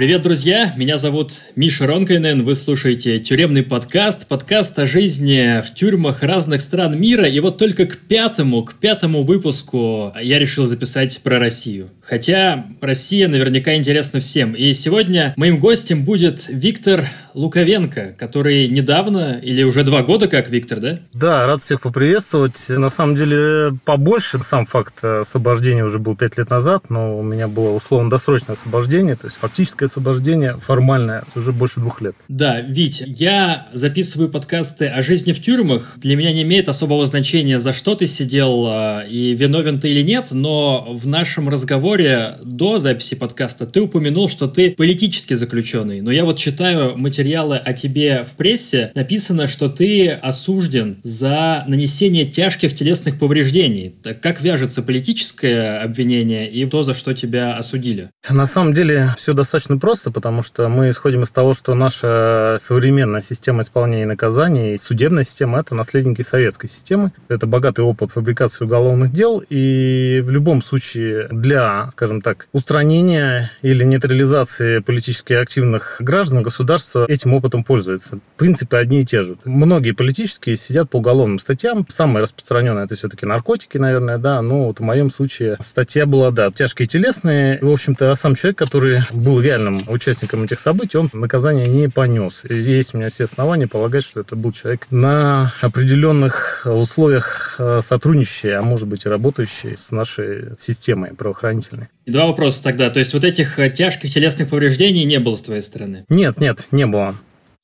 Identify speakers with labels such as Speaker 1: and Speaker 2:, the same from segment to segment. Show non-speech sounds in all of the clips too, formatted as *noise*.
Speaker 1: Привет, друзья! Меня зовут Миша Ронкайнен. Вы слушаете тюремный подкаст, подкаст о жизни в тюрьмах разных стран мира. И вот только к пятому, к пятому выпуску я решил записать про Россию. Хотя Россия наверняка интересна всем. И сегодня моим гостем будет Виктор Луковенко, который недавно, или уже два года как Виктор, да?
Speaker 2: Да, рад всех поприветствовать. На самом деле побольше. Сам факт освобождения уже был пять лет назад, но у меня было условно-досрочное освобождение, то есть фактическое освобождение формальное уже больше двух лет.
Speaker 1: Да, Вить, я записываю подкасты о жизни в тюрьмах. Для меня не имеет особого значения, за что ты сидел а, и виновен ты или нет, но в нашем разговоре до записи подкаста ты упомянул, что ты политически заключенный. Но я вот читаю материал материалы о тебе в прессе написано, что ты осужден за нанесение тяжких телесных повреждений. Так как вяжется политическое обвинение и то, за что тебя осудили?
Speaker 2: На самом деле все достаточно просто, потому что мы исходим из того, что наша современная система исполнения наказаний, судебная система – это наследники советской системы. Это богатый опыт фабрикации уголовных дел, и в любом случае для, скажем так, устранения или нейтрализации политически активных граждан государство этим опытом пользуется. В принципе, одни и те же. Многие политические сидят по уголовным статьям. Самое распространенное это все-таки наркотики, наверное, да. Но вот в моем случае статья была, да, тяжкие телесные. В общем-то, а сам человек, который был реальным участником этих событий, он наказание не понес. И есть у меня все основания полагать, что это был человек на определенных условиях э, сотрудничающий, а может быть и работающий с нашей системой правоохранительной.
Speaker 1: Два вопроса тогда. То есть вот этих э, тяжких телесных повреждений не было с твоей стороны?
Speaker 2: Нет, нет, не было.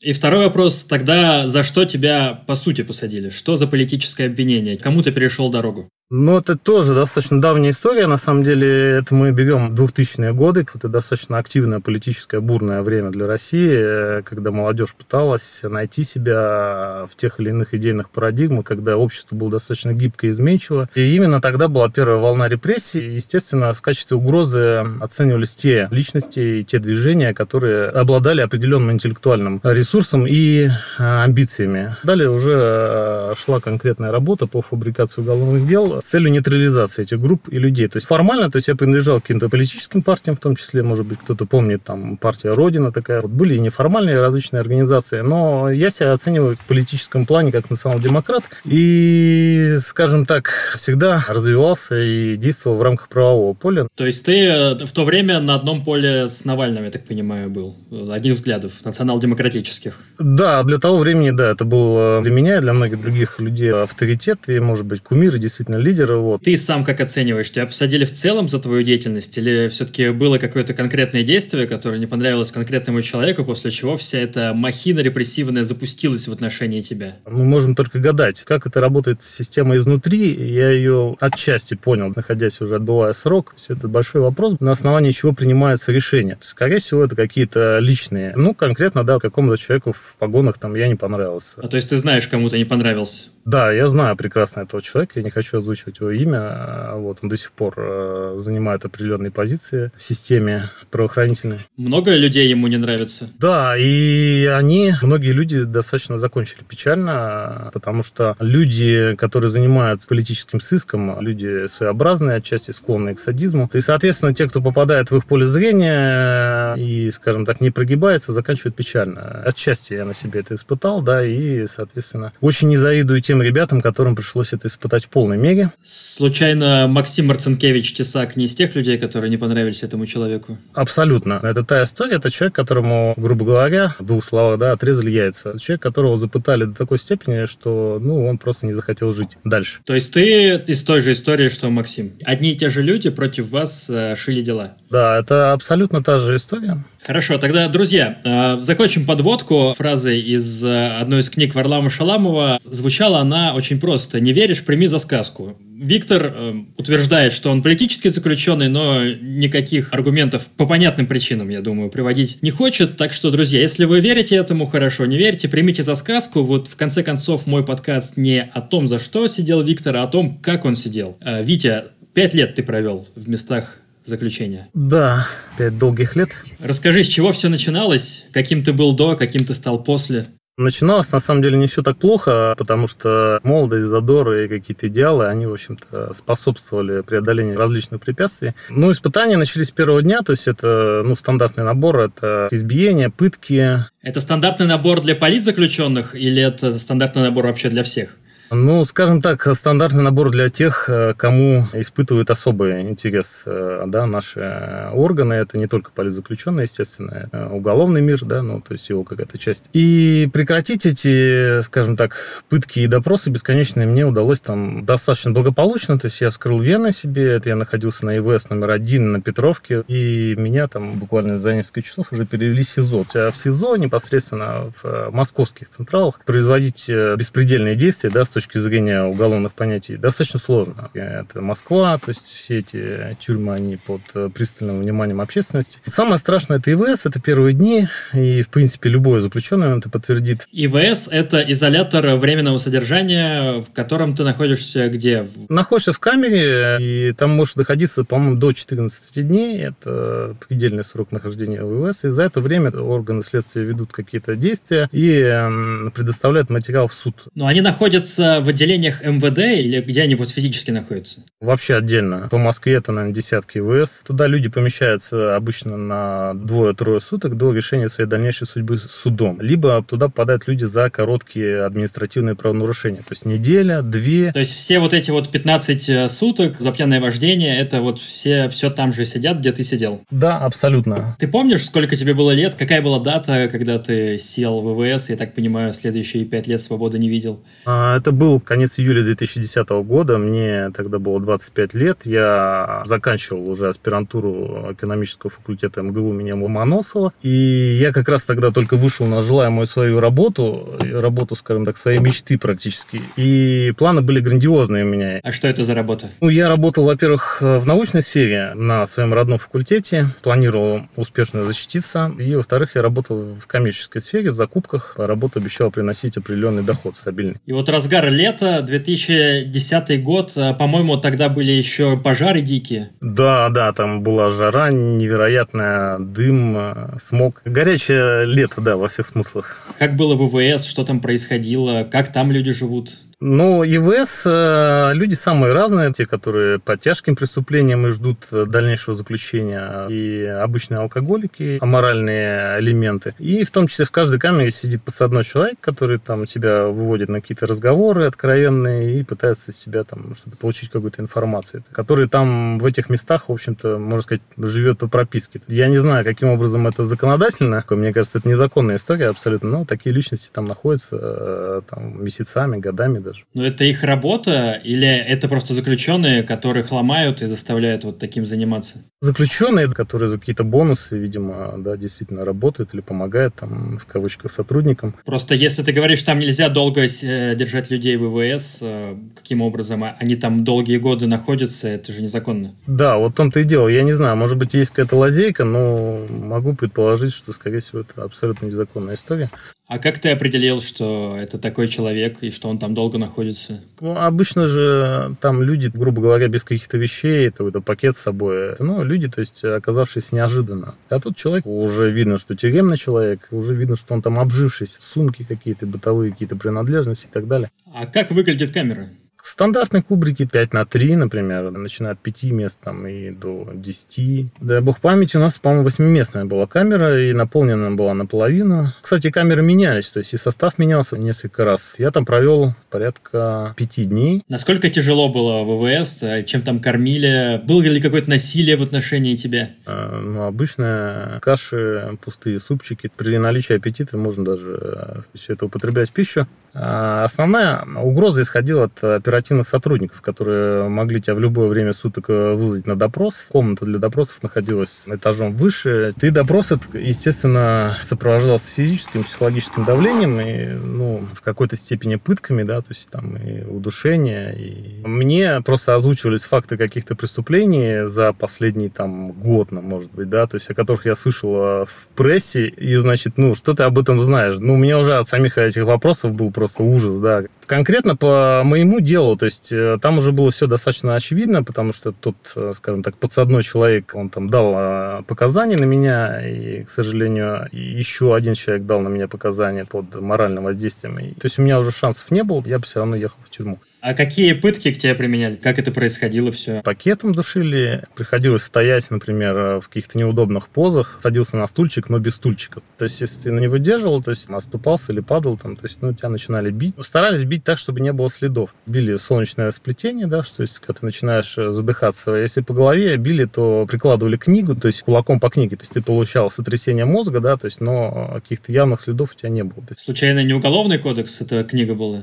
Speaker 1: И второй вопрос, тогда за что тебя по сути посадили? Что за политическое обвинение? Кому ты перешел дорогу?
Speaker 2: Ну, это тоже достаточно давняя история. На самом деле, это мы берем 2000-е годы. Это достаточно активное политическое бурное время для России, когда молодежь пыталась найти себя в тех или иных идейных парадигмах, когда общество было достаточно гибко и изменчиво. И именно тогда была первая волна репрессий. естественно, в качестве угрозы оценивались те личности и те движения, которые обладали определенным интеллектуальным ресурсом и а, амбициями. Далее уже а, шла конкретная работа по фабрикации уголовных дел с целью нейтрализации этих групп и людей. То есть формально, то есть я принадлежал к каким-то политическим партиям, в том числе, может быть, кто-то помнит, там, партия Родина такая. Вот были и неформальные различные организации, но я себя оцениваю в политическом плане как национал-демократ и, скажем так, всегда развивался и действовал в рамках правового поля.
Speaker 1: То есть ты э, в то время на одном поле с Навальным, я так понимаю, был? Одних взглядов, национал-демократических.
Speaker 2: Да, для того времени, да, это был э, для меня и для многих других людей авторитет и, может быть, кумир, и действительно лидера. Вот.
Speaker 1: Ты сам как оцениваешь? Тебя посадили в целом за твою деятельность? Или все-таки было какое-то конкретное действие, которое не понравилось конкретному человеку, после чего вся эта махина репрессивная запустилась в отношении тебя?
Speaker 2: Мы можем только гадать, как это работает система изнутри. Я ее отчасти понял, находясь уже отбывая срок. Все это большой вопрос, на основании чего принимаются решения. Скорее всего, это какие-то личные. Ну, конкретно, да, какому-то человеку в погонах там я не понравился.
Speaker 1: А то есть ты знаешь, кому-то не понравился?
Speaker 2: Да, я знаю прекрасно этого человека, я не хочу озвучивать его имя. А вот он до сих пор э, занимает определенные позиции в системе правоохранительной.
Speaker 1: Много людей ему не нравится?
Speaker 2: Да, и они, многие люди достаточно закончили печально, потому что люди, которые занимаются политическим сыском, люди своеобразные, отчасти склонные к садизму. И, соответственно, те, кто попадает в их поле зрения и, скажем так, не прогибается, заканчивают печально. Отчасти я на себе это испытал, да, и, соответственно, очень не завидую тем ребятам, которым пришлось это испытать в полной мере.
Speaker 1: Случайно Максим Марцинкевич Тесак не из тех людей, которые не понравились этому человеку?
Speaker 2: Абсолютно. Это та история, это человек, которому, грубо говоря, в двух словах, да, отрезали яйца. Человек, которого запытали до такой степени, что, ну, он просто не захотел жить дальше.
Speaker 1: То есть ты из той же истории, что Максим? Одни и те же люди против вас э, шили дела?
Speaker 2: Да, это абсолютно та же история.
Speaker 1: Хорошо, тогда, друзья, э, закончим подводку фразой из э, одной из книг Варлама Шаламова. Звучала она очень просто. «Не веришь, прими за сказку». Виктор э, утверждает, что он политически заключенный, но никаких аргументов по понятным причинам, я думаю, приводить не хочет. Так что, друзья, если вы верите этому, хорошо, не верите, примите за сказку. Вот в конце концов мой подкаст не о том, за что сидел Виктор, а о том, как он сидел. Витя, пять лет ты провел в местах заключения.
Speaker 2: Да, пять долгих лет.
Speaker 1: Расскажи, с чего все начиналось? Каким ты был до, каким ты стал после?
Speaker 2: Начиналось, на самом деле, не все так плохо, потому что молодость, задор и какие-то идеалы, они, в общем-то, способствовали преодолению различных препятствий. Ну, испытания начались с первого дня, то есть это, ну, стандартный набор, это избиение, пытки.
Speaker 1: Это стандартный набор для политзаключенных или это стандартный набор вообще для всех?
Speaker 2: Ну, скажем так, стандартный набор для тех, э, кому испытывают особый интерес э, да, наши органы. Это не только политзаключенные, естественно, э, уголовный мир, да, ну, то есть его какая-то часть. И прекратить эти, скажем так, пытки и допросы бесконечные мне удалось там достаточно благополучно. То есть я вскрыл вены себе, это я находился на ИВС номер один на Петровке, и меня там буквально за несколько часов уже перевели в СИЗО. А в СИЗО непосредственно в московских централах производить беспредельные действия, да, точки зрения уголовных понятий достаточно сложно. Это Москва, то есть все эти тюрьмы, они под э, пристальным вниманием общественности. Самое страшное это ИВС, это первые дни, и, в принципе, любой заключенный это подтвердит.
Speaker 1: ИВС – это изолятор временного содержания, в котором ты находишься где?
Speaker 2: Находишься в камере, и там можешь находиться, по-моему, до 14 дней. Это предельный срок нахождения в ИВС. И за это время органы следствия ведут какие-то действия и предоставляют материал в суд.
Speaker 1: Но они находятся в отделениях МВД или где они вот физически находятся?
Speaker 2: Вообще отдельно. По Москве это, наверное, десятки ВС. Туда люди помещаются обычно на двое-трое суток до решения своей дальнейшей судьбы судом. Либо туда попадают люди за короткие административные правонарушения. То есть неделя, две.
Speaker 1: То есть все вот эти вот 15 э, суток за пьяное вождение, это вот все, все там же сидят, где ты сидел?
Speaker 2: Да, абсолютно.
Speaker 1: Ты помнишь, сколько тебе было лет? Какая была дата, когда ты сел в ВВС? Я так понимаю, следующие пять лет свободы не видел.
Speaker 2: А, это был конец июля 2010 года, мне тогда было 25 лет, я заканчивал уже аспирантуру экономического факультета МГУ имени Ломоносова, и я как раз тогда только вышел на желаемую свою работу, работу, скажем так, своей мечты практически, и планы были грандиозные у меня.
Speaker 1: А что это за работа?
Speaker 2: Ну, я работал, во-первых, в научной сфере на своем родном факультете, планировал успешно защититься, и, во-вторых, я работал в коммерческой сфере, в закупках, работа обещала приносить определенный доход стабильный.
Speaker 1: И вот разгар лета, 2010 год, э, по-моему, тогда были еще пожары дикие.
Speaker 2: Да, да, там была жара невероятная, дым, э, смог. Горячее лето, да, во всех смыслах.
Speaker 1: Как было в ВВС, что там происходило, как там люди живут?
Speaker 2: Ну, ИВС э, люди самые разные, те, которые по тяжким преступлениям и ждут дальнейшего заключения, и обычные алкоголики, аморальные элементы. И в том числе в каждой камере сидит подсадной человек, который там тебя выводит на какие-то разговоры откровенные и пытается из себя там что-то получить какую-то информацию, который там в этих местах, в общем-то, можно сказать, живет по прописке. Я не знаю, каким образом это законодательно, мне кажется, это незаконная история абсолютно, но такие личности там находятся э, там, месяцами, годами даже.
Speaker 1: Но это их работа или это просто заключенные, которых ломают и заставляют вот таким заниматься?
Speaker 2: Заключенные, которые за какие-то бонусы, видимо, да, действительно работают или помогают там, в кавычках, сотрудникам.
Speaker 1: Просто если ты говоришь, там нельзя долго э, держать людей в ВВС, э, каким образом они там долгие годы находятся, это же незаконно.
Speaker 2: Да, вот в том-то и дело. Я не знаю, может быть, есть какая-то лазейка, но могу предположить, что, скорее всего, это абсолютно незаконная история.
Speaker 1: А как ты определил, что это такой человек и что он там долго находится?
Speaker 2: Ну, обычно же там люди, грубо говоря, без каких-то вещей, это, это пакет с собой. Ну, люди, то есть, оказавшись неожиданно. А тут человек, уже видно, что тюремный человек, уже видно, что он там обжившись, сумки какие-то, бытовые какие-то принадлежности и так далее.
Speaker 1: А как выглядит камера?
Speaker 2: Стандартные кубрики 5 на 3, например, начиная от 5 мест там, и до 10. Дай бог памяти, у нас, по-моему, 8-местная была камера, и наполнена была наполовину. Кстати, камеры менялись, то есть и состав менялся несколько раз. Я там провел порядка 5 дней.
Speaker 1: Насколько тяжело было в ВВС? Чем там кормили? Было ли какое-то насилие в отношении тебя?
Speaker 2: А, ну, обычно каши, пустые супчики. При наличии аппетита можно даже все это употреблять в пищу. А основная угроза исходила от оперативных сотрудников, которые могли тебя в любое время суток э, вызвать на допрос. Комната для допросов находилась этажом выше. Ты допрос, естественно, сопровождался физическим, психологическим давлением и, ну, в какой-то степени пытками, да, то есть там и удушение. И... Мне просто озвучивались факты каких-то преступлений за последний там год, ну, может быть, да, то есть о которых я слышал э, в прессе, и, значит, ну, что ты об этом знаешь? Ну, у меня уже от самих этих вопросов был просто просто ужас, да. Конкретно по моему делу, то есть э, там уже было все достаточно очевидно, потому что тут, э, скажем так, подсадной человек, он там дал э, показания на меня, и, к сожалению, еще один человек дал на меня показания под моральным воздействием. То есть у меня уже шансов не было, я бы все равно ехал в тюрьму.
Speaker 1: А какие пытки к тебе применяли? Как это происходило все?
Speaker 2: Пакетом душили. Приходилось стоять, например, в каких-то неудобных позах. Садился на стульчик, но без стульчиков. То есть, если ты не выдерживал, то есть оступался или падал, там, то есть, ну, тебя начинали бить. Старались бить так, чтобы не было следов. Били солнечное сплетение, да, что есть, когда ты начинаешь э, задыхаться. Если по голове били, то прикладывали книгу, то есть кулаком по книге. То есть, ты получал сотрясение мозга, да, то есть, но каких-то явных следов у тебя не было.
Speaker 1: Случайно не уголовный кодекс эта книга была?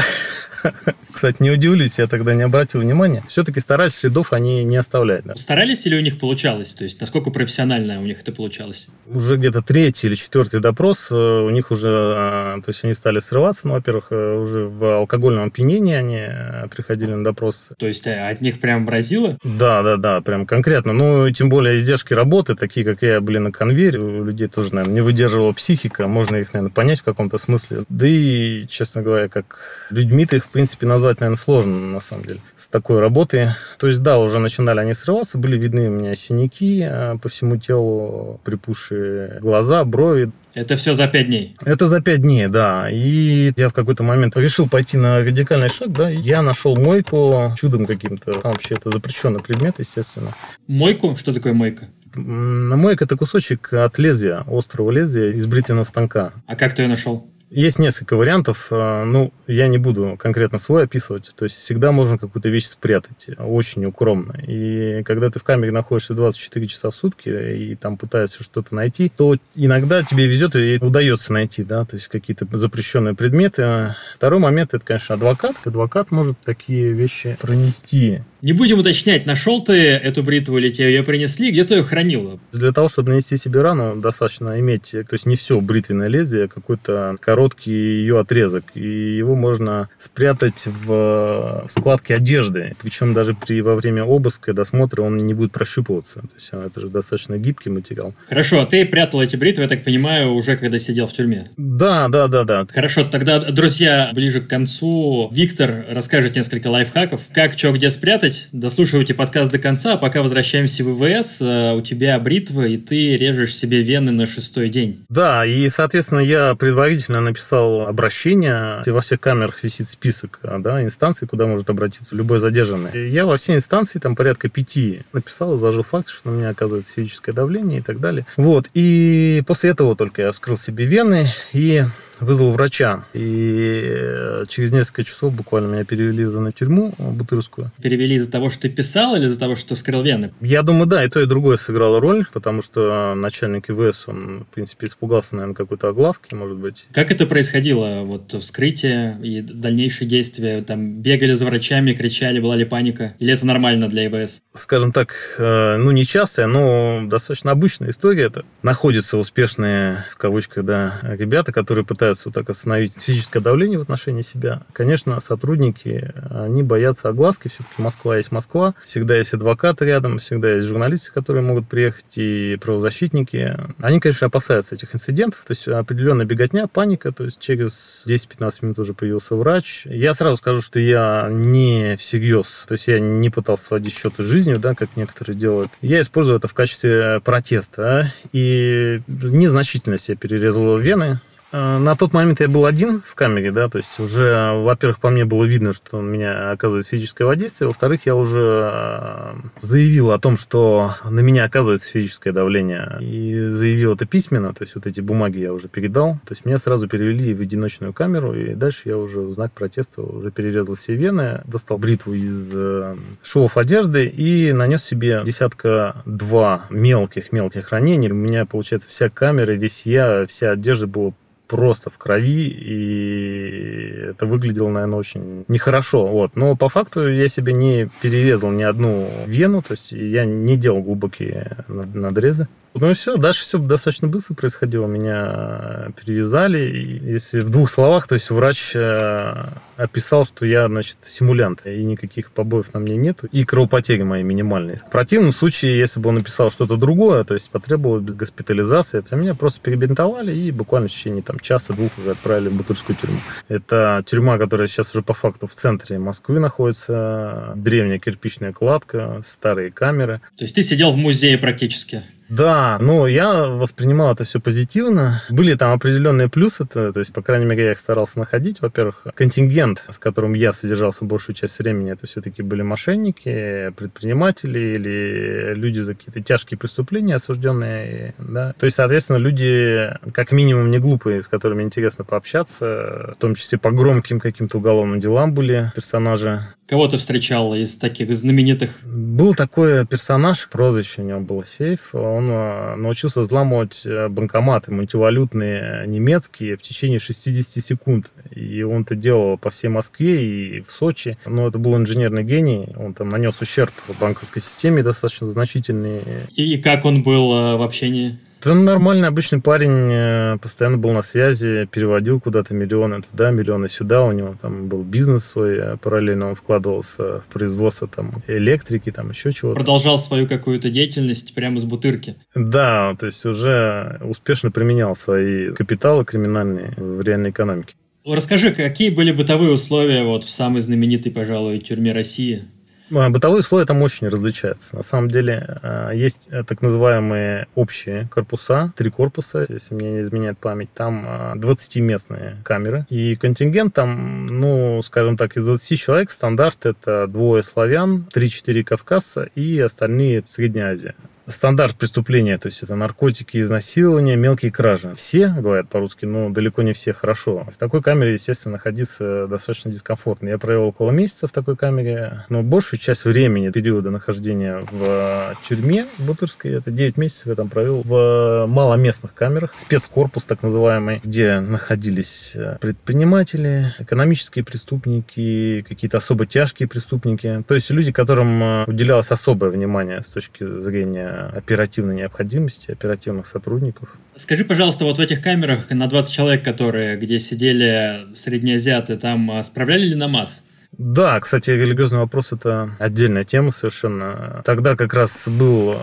Speaker 1: *laughs*
Speaker 2: Кстати, не удивлюсь, я тогда не обратил внимания. Все-таки старались, следов они не оставлять. Да.
Speaker 1: Старались или у них получалось? То есть, насколько профессионально у них это получалось?
Speaker 2: Уже где-то третий или четвертый допрос, э, у них уже, э, то есть, они стали срываться, ну, во-первых, э, уже в алкогольном опьянении они приходили на допрос.
Speaker 1: То есть, от них прям бразило?
Speaker 2: Да, да, да, прям конкретно. Ну, тем более, издержки работы, такие, как я, были на конвейере, у людей тоже, наверное, не выдерживала психика, можно их, наверное, понять в каком-то смысле. Да и, честно говоря, как людьми-то их, в принципе, назвать, наверное, сложно, на самом деле, с такой работой. То есть, да, уже начинали они срываться, были видны у меня синяки э, по всему телу, припухшие глаза, брови.
Speaker 1: Это все за пять дней?
Speaker 2: Это за пять дней, да. И я в какой-то момент решил пойти на радикальный шаг, да. Я нашел мойку чудом каким-то. Там вообще это запрещенный предмет, естественно.
Speaker 1: Мойку? Что такое мойка?
Speaker 2: Мойка – это кусочек от лезвия, острого лезвия из бритвенного станка.
Speaker 1: А как ты ее нашел?
Speaker 2: Есть несколько вариантов. Э, ну, я не буду конкретно свой описывать. То есть всегда можно какую-то вещь спрятать очень укромно. И когда ты в камере находишься 24 часа в сутки и там пытаешься что-то найти, то иногда тебе везет и удается найти, да, то есть какие-то запрещенные предметы. Второй момент это, конечно, адвокат. Адвокат может такие вещи пронести
Speaker 1: не будем уточнять, нашел ты эту бритву или тебе ее принесли, где ты ее хранил?
Speaker 2: Для того, чтобы нанести себе рану, достаточно иметь, то есть не все бритвенное лезвие, а какой-то короткий ее отрезок. И его можно спрятать в складке одежды. Причем даже при, во время обыска, досмотра он не будет прощупываться. То есть это же достаточно гибкий материал.
Speaker 1: Хорошо, а ты прятал эти бритвы, я так понимаю, уже когда сидел в тюрьме?
Speaker 2: Да, да, да, да.
Speaker 1: Хорошо, тогда, друзья, ближе к концу Виктор расскажет несколько лайфхаков, как, что, где спрятать. Дослушивайте подкаст до конца, а пока возвращаемся в ВВС. Э, у тебя бритва, и ты режешь себе вены на шестой день.
Speaker 2: Да, и, соответственно, я предварительно написал обращение. Во всех камерах висит список да, инстанций, куда может обратиться любой задержанный. И я во все инстанции, там порядка пяти, написал, изложил факт, что на меня оказывается физическое давление и так далее. Вот. И после этого только я вскрыл себе вены и вызвал врача. И э, через несколько часов буквально меня перевели уже на тюрьму Бутырскую.
Speaker 1: Перевели из-за того, что ты писал или из-за того, что скрыл вены?
Speaker 2: Я думаю, да, и то, и другое сыграло роль, потому что начальник ИВС, он, в принципе, испугался, наверное, какой-то огласки, может быть.
Speaker 1: Как это происходило? Вот вскрытие и дальнейшие действия? Там бегали за врачами, кричали, была ли паника? Или это нормально для ИВС?
Speaker 2: Скажем так, э, ну, не частая, но достаточно обычная история. Это находятся успешные, в кавычках, да, ребята, которые пытаются пытаются вот так остановить физическое давление в отношении себя. Конечно, сотрудники, они боятся огласки. Все-таки Москва есть Москва. Всегда есть адвокаты рядом, всегда есть журналисты, которые могут приехать, и правозащитники. Они, конечно, опасаются этих инцидентов. То есть определенная беготня, паника. То есть через 10-15 минут уже появился врач. Я сразу скажу, что я не всерьез. То есть я не пытался сводить счеты жизнью, да, как некоторые делают. Я использую это в качестве протеста. И незначительно себе перерезал вены на тот момент я был один в камере, да, то есть уже, во-первых, по мне было видно, что у меня оказывает физическое воздействие, во-вторых, я уже э, заявил о том, что на меня оказывается физическое давление, и заявил это письменно, то есть вот эти бумаги я уже передал, то есть меня сразу перевели в одиночную камеру, и дальше я уже в знак протеста уже перерезал все вены, достал бритву из э, швов одежды и нанес себе десятка-два мелких-мелких ранений. У меня, получается, вся камера, весь я, вся одежда была просто в крови, и это выглядело, наверное, очень нехорошо. Вот. Но по факту я себе не перерезал ни одну вену, то есть я не делал глубокие надрезы. Ну и все, дальше все достаточно быстро происходило. Меня перевязали. И если в двух словах, то есть врач э, описал, что я, значит, симулянт, и никаких побоев на мне нету, и кровопотери мои минимальные. В противном случае, если бы он написал что-то другое, то есть потребовалось без госпитализации, то меня просто перебинтовали и буквально в течение там, часа-двух уже отправили в Бутырскую тюрьму. Это тюрьма, которая сейчас уже по факту в центре Москвы находится, древняя кирпичная кладка, старые камеры.
Speaker 1: То есть ты сидел в музее практически?
Speaker 2: Да, но я воспринимал это все позитивно. Были там определенные плюсы, то, то есть, по крайней мере, я их старался находить. Во-первых, контингент, с которым я содержался большую часть времени, это все-таки были мошенники, предприниматели или люди за какие-то тяжкие преступления осужденные. Да? То есть, соответственно, люди как минимум не глупые, с которыми интересно пообщаться, в том числе по громким каким-то уголовным делам были персонажи.
Speaker 1: Кого ты встречал из таких знаменитых?
Speaker 2: Был такой персонаж, прозвище у него было Сейф. Он э, научился взламывать э, банкоматы мультивалютные немецкие в течение 60 секунд. И он это делал по всей Москве и в Сочи. Но это был инженерный гений. Он там нанес ущерб банковской системе достаточно значительный.
Speaker 1: И, как он был э, в общении?
Speaker 2: Он нормальный обычный парень, э, постоянно был на связи, переводил куда-то миллионы туда, миллионы сюда. У него там был бизнес свой, э, параллельно он вкладывался в производство там электрики, там еще чего-то.
Speaker 1: Продолжал свою какую-то деятельность прямо с бутырки.
Speaker 2: Да, то есть уже успешно применял свои капиталы криминальные в реальной экономике.
Speaker 1: Расскажи, какие были бытовые условия вот в самой знаменитой, пожалуй, тюрьме России?
Speaker 2: А, бытовые слои там очень различаются. На самом деле а, есть э, так называемые общие корпуса, три корпуса, если мне не изменяет память. Там 20-местные а, камеры. И контингент там, ну, скажем так, из 20 человек стандарт это двое славян, 3-4 кавказца и остальные Средняя Азия стандарт преступления, то есть это наркотики, изнасилования, мелкие кражи. Все говорят по-русски, но далеко не все хорошо. В такой камере, естественно, находиться достаточно дискомфортно. Я провел около месяца в такой камере, но большую часть времени, периода нахождения в тюрьме Бутырской, это 9 месяцев я там провел в маломестных камерах, спецкорпус так называемый, где находились предприниматели, экономические преступники, какие-то особо тяжкие преступники, то есть люди, которым уделялось особое внимание с точки зрения оперативной необходимости, оперативных сотрудников.
Speaker 1: Скажи, пожалуйста, вот в этих камерах на 20 человек, которые, где сидели среднеазиаты, там а, справляли ли намаз?
Speaker 2: Да, кстати, религиозный вопрос – это отдельная тема совершенно. Тогда как раз был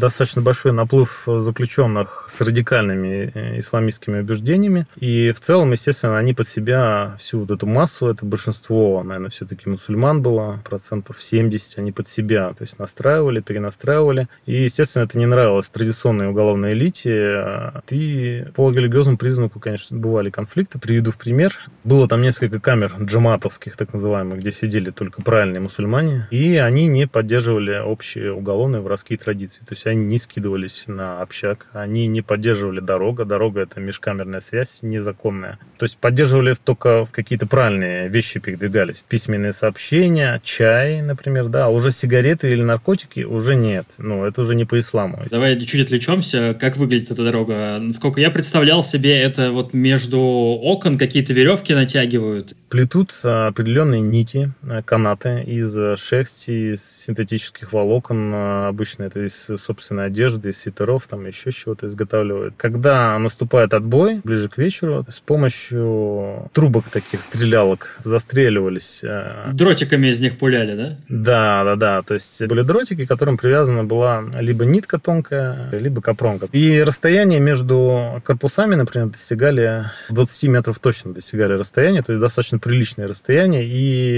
Speaker 2: достаточно большой наплыв заключенных с радикальными э, исламистскими убеждениями. И в целом, естественно, они под себя всю вот эту массу, это большинство, наверное, все-таки мусульман было, процентов 70, они под себя, то есть настраивали, перенастраивали. И, естественно, это не нравилось традиционной уголовной элите. И по религиозному признаку, конечно, бывали конфликты. Приведу в пример. Было там несколько камер джаматовских, так называемых, где сидели только правильные мусульмане, и они не поддерживали общие уголовные воровские традиции. То есть они не скидывались на общак, они не поддерживали дорога. Дорога – это межкамерная связь незаконная. То есть поддерживали только какие-то правильные вещи передвигались. Письменные сообщения, чай, например, да. А уже сигареты или наркотики уже нет. Ну, это уже не по исламу.
Speaker 1: Давай чуть отвлечемся. Как выглядит эта дорога? Насколько я представлял себе, это вот между окон какие-то веревки натягивают.
Speaker 2: Плетут определенные нити нити, э, канаты из э, шерсти, из синтетических волокон. Э, обычно это из собственной одежды, из свитеров, там еще чего-то изготавливают. Когда наступает отбой, ближе к вечеру, с помощью трубок таких, стрелялок, застреливались.
Speaker 1: Дротиками из них пуляли, да?
Speaker 2: Да, да, да. То есть были дротики, к которым привязана была либо нитка тонкая, либо капронка. И расстояние между корпусами, например, достигали 20 метров точно достигали расстояние, то есть достаточно приличное расстояние. И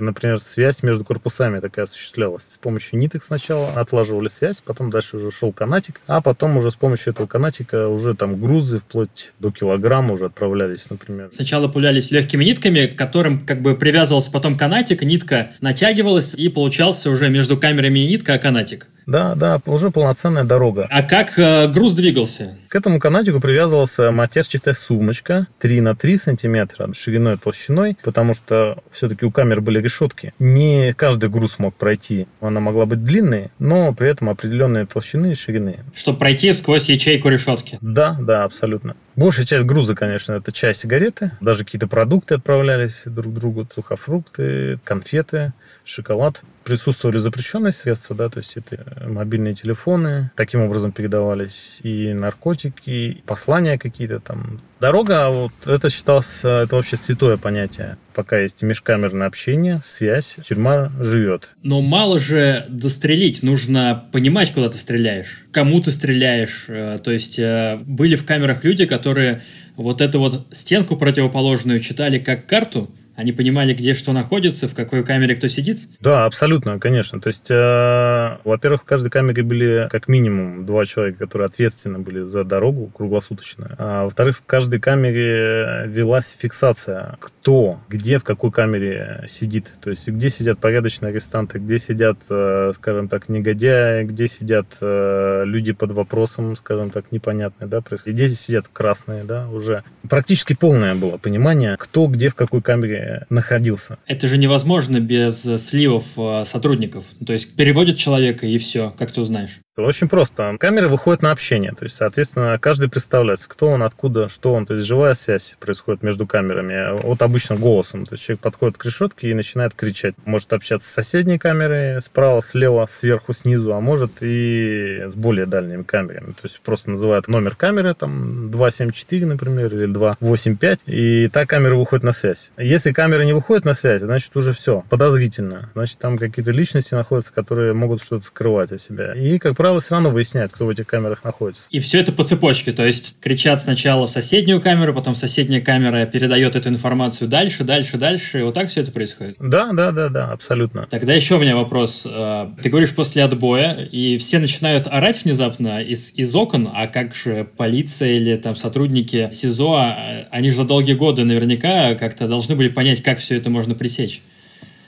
Speaker 2: например, связь между корпусами такая осуществлялась. С помощью ниток сначала отлаживали связь, потом дальше уже шел канатик, а потом уже с помощью этого канатика уже там грузы вплоть до килограмма уже отправлялись, например.
Speaker 1: Сначала пулялись легкими нитками, к которым как бы привязывался потом канатик, нитка натягивалась и получался уже между камерами и нитка, а канатик.
Speaker 2: Да, да, уже полноценная дорога.
Speaker 1: А как э, груз двигался?
Speaker 2: К этому канатику привязывался матерчатая сумочка 3 на 3 сантиметра шириной и толщиной, потому что все-таки у камер были решетки. Не каждый груз мог пройти. Она могла быть длинной, но при этом определенные толщины и ширины.
Speaker 1: Чтобы пройти сквозь ячейку решетки?
Speaker 2: Да, да, абсолютно. Большая часть груза, конечно, это чай, сигареты. Даже какие-то продукты отправлялись друг другу, сухофрукты, конфеты, шоколад. Присутствовали запрещенные средства, да, то есть это мобильные телефоны. Таким образом передавались и наркотики, и послания какие-то там. Дорога, вот это считалось, это вообще святое понятие. Пока есть межкамерное общение, связь, тюрьма живет.
Speaker 1: Но мало же дострелить, нужно понимать, куда ты стреляешь, кому ты стреляешь. Э, то есть э, были в камерах люди, которые вот эту вот стенку противоположную читали как карту, они понимали, где что находится, в какой камере кто сидит?
Speaker 2: Да, абсолютно, конечно. То есть, э, во-первых, в каждой камере были как минимум два человека, которые ответственны были за дорогу круглосуточно. А во-вторых, в каждой камере велась фиксация, кто, где, в какой камере сидит. То есть, где сидят порядочные арестанты, где сидят, э, скажем так, негодяи, где сидят э, люди под вопросом, скажем так, непонятные, да, происходит. Где сидят красные, да, уже. Практически полное было понимание, кто, где, в какой камере находился.
Speaker 1: Это же невозможно без сливов э, сотрудников. То есть переводят человека и все, как ты узнаешь.
Speaker 2: Очень просто. Камеры выходят на общение. То есть, соответственно, каждый представляет, кто он, откуда, что он. То есть, живая связь происходит между камерами. Вот обычно голосом. То есть, человек подходит к решетке и начинает кричать. Может общаться с соседней камерой справа, слева, сверху, снизу, а может и с более дальними камерами. То есть, просто называют номер камеры, там, 274, например, или 285, и та камера выходит на связь. Если камера не выходит на связь, значит, уже все подозрительно. Значит, там какие-то личности находятся, которые могут что-то скрывать о себе. И, как правило, правило, все равно выясняют, кто в этих камерах находится.
Speaker 1: И все это по цепочке, то есть кричат сначала в соседнюю камеру, потом соседняя камера передает эту информацию дальше, дальше, дальше, и вот так все это происходит?
Speaker 2: Да, да, да, да, абсолютно.
Speaker 1: Тогда еще у меня вопрос. Э, ты говоришь после отбоя, и все начинают орать внезапно из, из окон, а как же полиция или там сотрудники СИЗО, а, они же за долгие годы наверняка как-то должны были понять, как все это можно пресечь.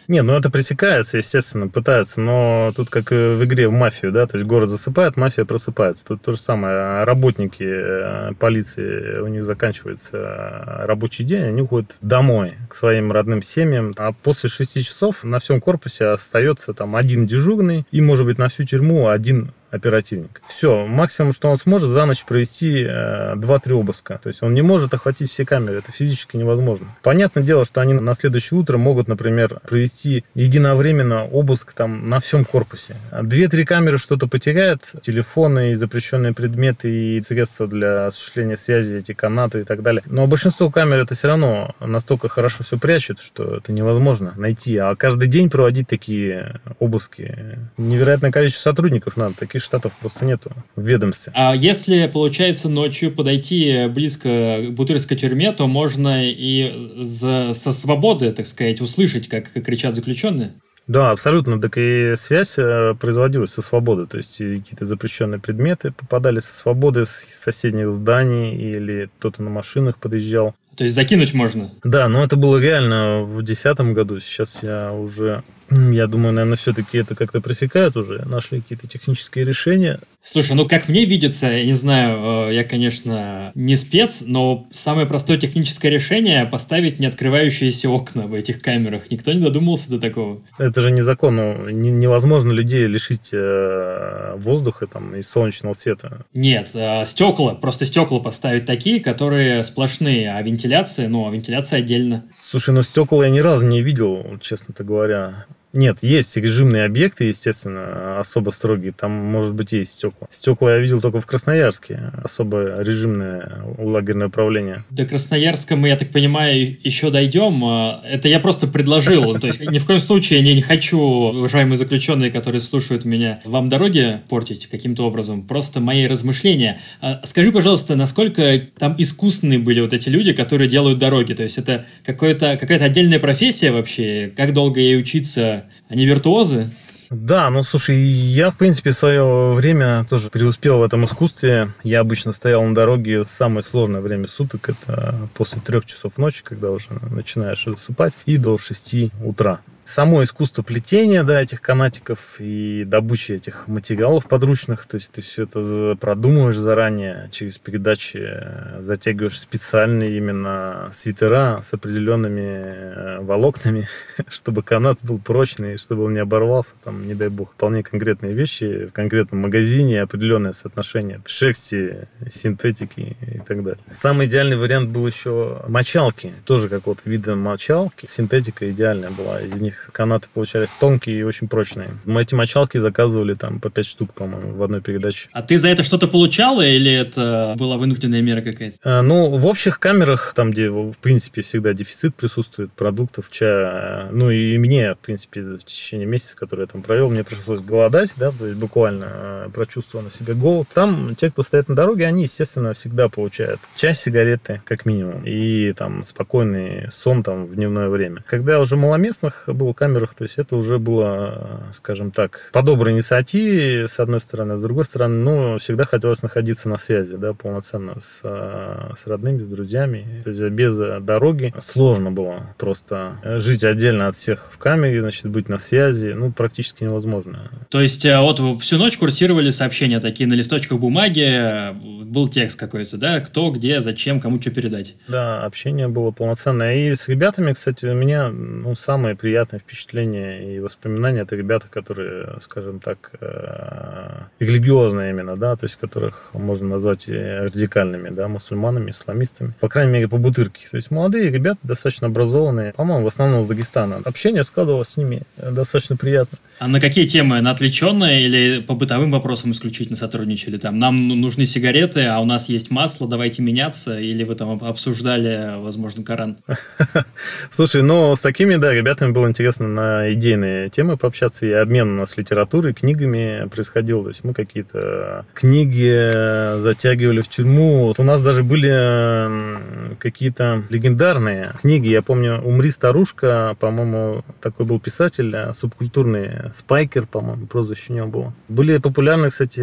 Speaker 2: Не, ну это пресекается, естественно, пытается, но тут как в игре в мафию, да, то есть город засыпает, мафия просыпается. Тут то же самое, работники э, полиции, у них заканчивается рабочий день, они уходят домой к своим родным семьям, а после 6 часов на всем корпусе остается там один дежурный и, может быть, на всю тюрьму один оперативник. Все, максимум, что он сможет за ночь провести э, 2-3 обыска. То есть он не может охватить все камеры, это физически невозможно. Понятное дело, что они на следующее утро могут, например, провести единовременно обыск там на всем корпусе. Две-три камеры что-то потеряют, телефоны и запрещенные предметы и средства для осуществления связи, эти канаты и так далее. Но большинство камер это все равно настолько хорошо все прячут, что это невозможно найти. А каждый день проводить такие обыски. Невероятное количество сотрудников надо. Таких таких штатов просто нету в ведомстве.
Speaker 1: А если, получается, ночью подойти близко к Бутырской тюрьме, то можно и за, со свободы, так сказать, услышать, как кричат заключенные?
Speaker 2: Да, абсолютно. Так и связь э, производилась со свободы. То есть какие-то запрещенные предметы попадали со свободы с соседних зданий или кто-то на машинах подъезжал.
Speaker 1: То есть закинуть можно?
Speaker 2: Да, но это было реально в 2010 году. Сейчас я уже я думаю, наверное, все-таки это как-то пресекают уже, нашли какие-то технические решения.
Speaker 1: Слушай, ну как мне видится, я не знаю, э, я, конечно, не спец, но самое простое техническое решение поставить не открывающиеся окна в этих камерах. Никто не додумался до такого.
Speaker 2: Это же незаконно. Невозможно людей лишить э, воздуха там, и солнечного света.
Speaker 1: Нет, э, стекла, просто стекла поставить такие, которые сплошные, а вентиляция, ну, а вентиляция отдельно.
Speaker 2: Слушай, ну стекла я ни разу не видел, честно-то говоря. Нет, есть режимные объекты, естественно, особо строгие. Там, может быть, есть стекла. Стекла я видел только в Красноярске. Особо режимное лагерное управление.
Speaker 1: До Красноярска мы, я так понимаю, еще дойдем. А, это я просто предложил. То есть, ни в коем случае я не хочу, уважаемые заключенные, которые слушают меня, вам дороги портить каким-то образом. Просто мои размышления. А, скажи, пожалуйста, насколько там искусственные были вот эти люди, которые делают дороги? То есть, это какая-то отдельная профессия вообще? Как долго ей учиться? Они виртуозы.
Speaker 2: Да, ну слушай, я, в принципе, в свое время тоже преуспел в этом искусстве. Я обычно стоял на дороге самое сложное время суток. Это после трех часов ночи, когда уже начинаешь засыпать, и до 6 утра. Само искусство плетения, да, этих канатиков и добычи этих материалов подручных, то есть ты все это продумываешь заранее, через передачи э, затягиваешь специальные именно свитера с определенными э, волокнами, *laughs* чтобы канат был прочный, чтобы он не оборвался, там, не дай бог, вполне конкретные вещи в конкретном магазине, определенное соотношение шерсти, синтетики и так далее. Самый идеальный вариант был еще мочалки, тоже какого-то вида мочалки, синтетика идеальная была, из них канаты получались тонкие и очень прочные. Мы эти мочалки заказывали там по 5 штук, по-моему, в одной передаче.
Speaker 1: А ты за это что-то получала или это была вынужденная мера какая-то?
Speaker 2: А, ну, в общих камерах, там, где, в принципе, всегда дефицит присутствует продуктов, чая, ну и мне, в принципе, в течение месяца, который я там провел, мне пришлось голодать, да, то есть буквально э, прочувствовал на себе голод. Там те, кто стоят на дороге, они, естественно, всегда получают часть сигареты, как минимум, и там спокойный сон там в дневное время. Когда уже маломестных был в камерах, то есть это уже было, скажем так, по доброй инициативе, с одной стороны, с другой стороны, ну, всегда хотелось находиться на связи, да, полноценно с, с родными, с друзьями. То есть без дороги сложно было просто жить отдельно от всех в камере, значит, быть на связи, ну, практически невозможно.
Speaker 1: То есть э, вот всю ночь курсировали сообщения такие на листочках бумаги, был текст какой-то, да, кто, где, зачем, кому что передать.
Speaker 2: Да, общение было полноценное. И с ребятами, кстати, у меня ну, самые приятные впечатления и воспоминания это ребята, которые, скажем так, э, религиозные именно, да, то есть которых можно назвать радикальными, да, мусульманами, исламистами. По крайней мере, по бутырке. То есть молодые ребята, достаточно образованные, по-моему, в основном из Дагестана. Общение складывалось с ними достаточно приятно.
Speaker 1: А на какие темы? На отвлеченные или по бытовым вопросам исключительно сотрудничали? Там нам нужны сигареты, а у нас есть масло, давайте меняться? Или вы там обсуждали, возможно, Коран? *laughs*
Speaker 2: Слушай, ну с такими, да, ребятами было интересно на идейные темы пообщаться, и обмен у нас литературой, книгами происходил. То есть мы какие-то книги затягивали в тюрьму. Вот у нас даже были какие-то легендарные книги. Я помню, «Умри, старушка», по-моему, такой был писатель субкультурный Спайкер, по-моему, прозвище у него было. Были популярны, кстати,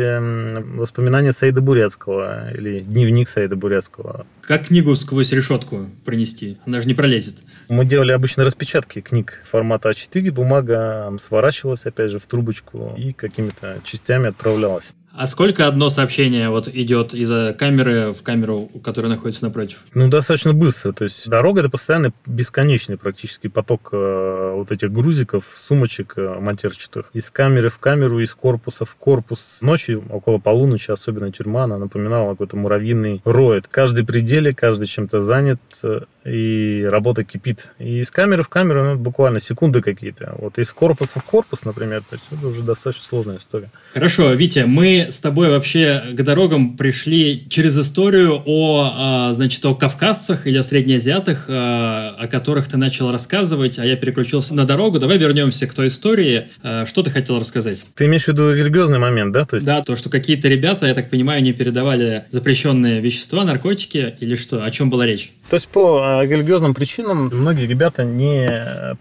Speaker 2: воспоминания Саида Бурятского или дневник Саида Бурятского.
Speaker 1: Как книгу сквозь решетку пронести? Она же не пролезет.
Speaker 2: Мы делали обычно распечатки книг формата А4, бумага сворачивалась, опять же, в трубочку и какими-то частями отправлялась.
Speaker 1: А сколько одно сообщение вот идет из камеры в камеру, которая находится напротив?
Speaker 2: Ну, достаточно быстро. То есть дорога это постоянно бесконечный практически поток э, вот этих грузиков, сумочек э, матерчатых. Из камеры в камеру, из корпуса в корпус. Ночью, около полуночи, особенно тюрьма, она напоминала какой-то муравьиный роет. Каждый пределе, каждый чем-то занят, э, и работа кипит. И из камеры в камеру ну, буквально секунды какие-то. Вот из корпуса в корпус, например, то есть это уже достаточно сложная история.
Speaker 1: Хорошо, Витя, мы с тобой вообще к дорогам пришли через историю о, а, значит, о кавказцах или о среднеазиатах, а, о которых ты начал рассказывать, а я переключился на дорогу. Давай вернемся к той истории. А, что ты хотел рассказать?
Speaker 2: Ты имеешь в виду религиозный момент, да? То
Speaker 1: есть... Да, то, что какие-то ребята, я так понимаю, не передавали запрещенные вещества, наркотики или что? О чем была речь?
Speaker 2: То есть по религиозным причинам многие ребята не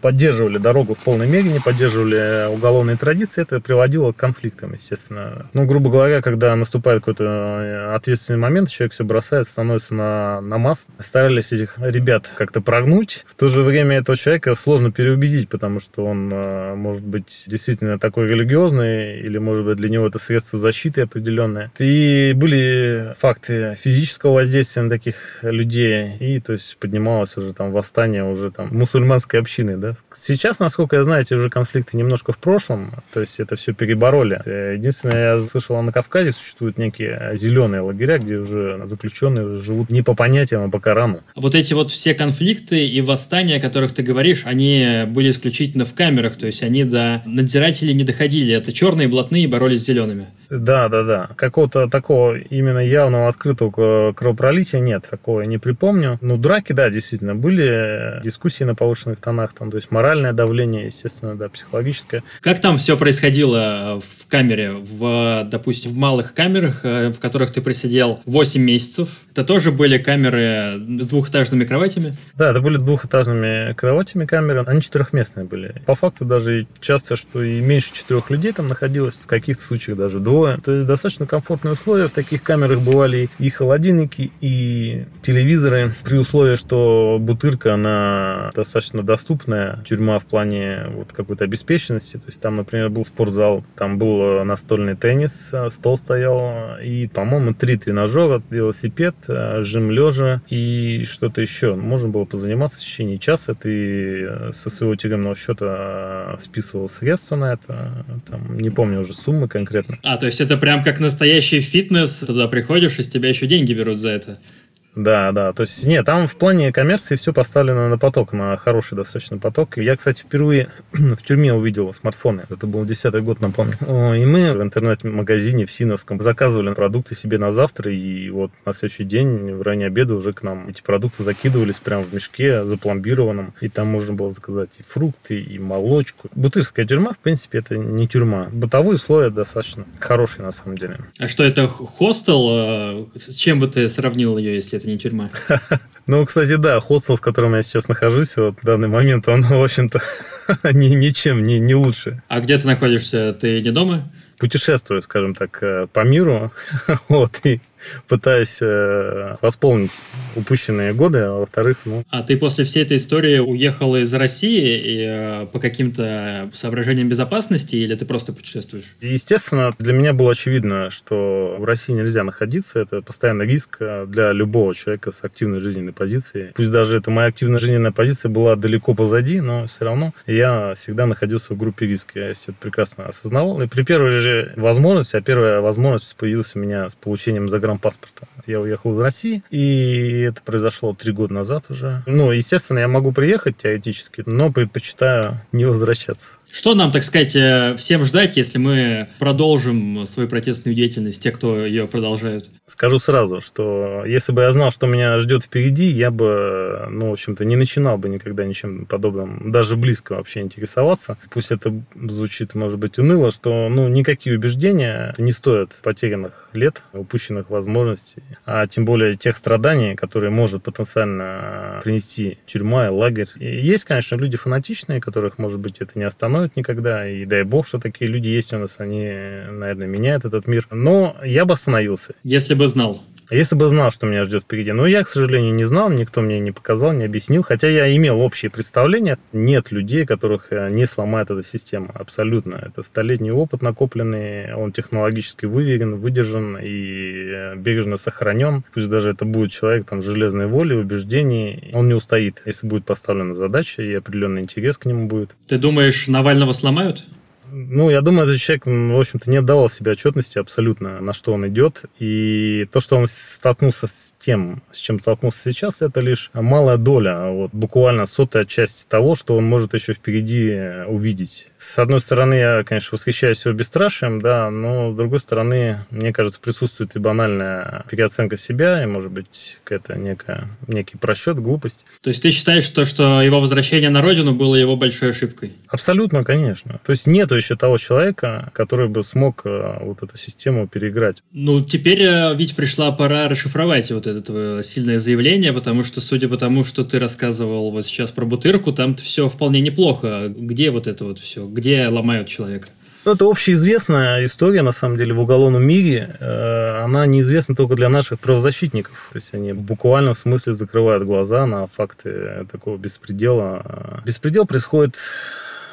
Speaker 2: поддерживали дорогу в полной мере, не поддерживали уголовные традиции. Это приводило к конфликтам, естественно. Ну, грубо говоря, когда наступает какой-то э, ответственный момент, человек все бросает, становится на, на масс. Старались этих ребят как-то прогнуть. В то же время этого человека сложно переубедить, потому что он э, может быть действительно такой религиозный, или может быть для него это средство защиты определенное. И были факты физического воздействия на таких людей, и то есть поднималось уже там восстание уже там мусульманской общины, да. Сейчас, насколько я знаю, эти уже конфликты немножко в прошлом, то есть это все перебороли. Единственное, я слышал, на Кавказе существуют некие зеленые лагеря, где уже заключенные живут не по понятиям, а по Корану.
Speaker 1: Вот эти вот все конфликты и восстания, о которых ты говоришь, они были исключительно в камерах, то есть они до надзирателей не доходили. Это черные блатные боролись с зелеными.
Speaker 2: Да, да, да. Какого-то такого именно явного открытого кровопролития нет, такого я не припомню. Ну, драки, да, действительно, были дискуссии на повышенных тонах, там, то есть моральное давление, естественно, да, психологическое.
Speaker 1: Как там все происходило в камере, в, допустим, в малых камерах, э, в которых ты просидел 8 месяцев, Это тоже были камеры с двухэтажными кроватями?
Speaker 2: Да, это были двухэтажными кроватями камеры. Они четырехместные были. По факту даже часто, что и меньше четырех людей там находилось, в каких-то случаях даже двое. То есть достаточно комфортные условия. В таких камерах бывали и холодильники, и телевизоры. При условии, что Бутырка, она достаточно доступная тюрьма в плане вот какой-то обеспеченности. То есть там, например, был спортзал, там был настольный теннис, стол стоял, и, по-моему, три тренажера, велосипед, жим лежа и что-то еще. Можно было позаниматься в течение часа. Ты со своего тюремного счета списывал средства на это. Там, не помню уже суммы конкретно.
Speaker 1: А, то есть это прям как настоящий фитнес. Туда приходишь, и с тебя еще деньги берут за это.
Speaker 2: Да, да. То есть, нет, там в плане коммерции все поставлено на поток, на хороший достаточно поток. Я, кстати, впервые *clears throat* в тюрьме увидел смартфоны. Это был 10 год, напомню. И мы в интернет-магазине в Синовском заказывали продукты себе на завтра, и вот на следующий день в раннее обеда уже к нам эти продукты закидывались прямо в мешке запломбированном, и там можно было заказать и фрукты, и молочку. Бутырская тюрьма, в принципе, это не тюрьма. Бытовые условия достаточно хорошие, на самом деле.
Speaker 1: А что это, хостел? А, с чем бы ты сравнил ее, если не тюрьма. *laughs*
Speaker 2: Ну, кстати, да, хостел, в котором я сейчас нахожусь, вот в данный момент, он, *laughs* в общем-то, *laughs* ни, ничем не, не лучше.
Speaker 1: А где ты находишься? Ты не дома?
Speaker 2: Путешествую, скажем так, э, по миру, вот, и пытаясь э, восполнить упущенные годы, а во-вторых, ну...
Speaker 1: А ты после всей этой истории уехал из России и, э, по каким-то соображениям безопасности или ты просто путешествуешь?
Speaker 2: Естественно, для меня было очевидно, что в России нельзя находиться. Это постоянный риск э, для любого человека с активной жизненной позицией. Пусть даже эта моя активная жизненная позиция была далеко позади, но все равно я всегда находился в группе риска. Я все это прекрасно осознавал. И при первой же возможности, а первая возможность появилась у меня с получением загран паспорта. Я уехал из России, и это произошло три года назад уже. Ну, естественно, я могу приехать теоретически, но предпочитаю не возвращаться.
Speaker 1: Что нам, так сказать, э, всем ждать, если мы продолжим свою протестную деятельность, те, кто ее продолжают?
Speaker 2: Скажу сразу, что если бы я знал, что меня ждет впереди, я бы, ну, в общем-то, не начинал бы никогда ничем подобным, даже близко вообще интересоваться. Пусть это звучит, может быть, уныло, что, ну, никакие убеждения не стоят потерянных лет, упущенных возможностей, а тем более тех страданий, которые может потенциально принести тюрьма и лагерь. И есть, конечно, люди фанатичные, которых, может быть, это не остановит, никогда. И дай бог, что такие люди есть у нас. Они, наверное, меняют этот мир. Но я бы остановился.
Speaker 1: Если бы знал.
Speaker 2: Если бы знал, что меня ждет впереди. Но я, к сожалению, не знал, никто мне не показал, не объяснил. Хотя я имел общее представление. Нет людей, которых э, не сломает эта система. Абсолютно. Это столетний опыт накопленный. Он технологически выверен, выдержан и э, бережно сохранен. Пусть даже это будет человек там, с железной волей, убеждений. Он не устоит, если будет поставлена задача и определенный интерес к нему будет.
Speaker 1: Ты думаешь, Навального сломают?
Speaker 2: Ну, я думаю, этот человек, в общем-то, не отдавал себе отчетности абсолютно, на что он идет. И то, что он столкнулся с тем, с чем столкнулся сейчас, это лишь малая доля, вот буквально сотая часть того, что он может еще впереди увидеть. С одной стороны, я, конечно, восхищаюсь его бесстрашием, да, но с другой стороны, мне кажется, присутствует и банальная переоценка себя, и, может быть, какая-то некая, некий просчет, глупость.
Speaker 1: То есть ты считаешь, что, что его возвращение на родину было его большой ошибкой?
Speaker 2: Абсолютно, конечно. То есть нету еще того человека, который бы смог э, вот эту систему переиграть.
Speaker 1: Ну, теперь э, ведь пришла пора расшифровать вот это твое сильное заявление, потому что, судя по тому, что ты рассказывал вот сейчас про Бутырку, там все вполне неплохо. Где вот это вот все? Где ломают человека?
Speaker 2: Ну, это общеизвестная история, на самом деле, в уголовном мире. Э, она неизвестна только для наших правозащитников. То есть они буквально в смысле закрывают глаза на факты такого беспредела. Беспредел происходит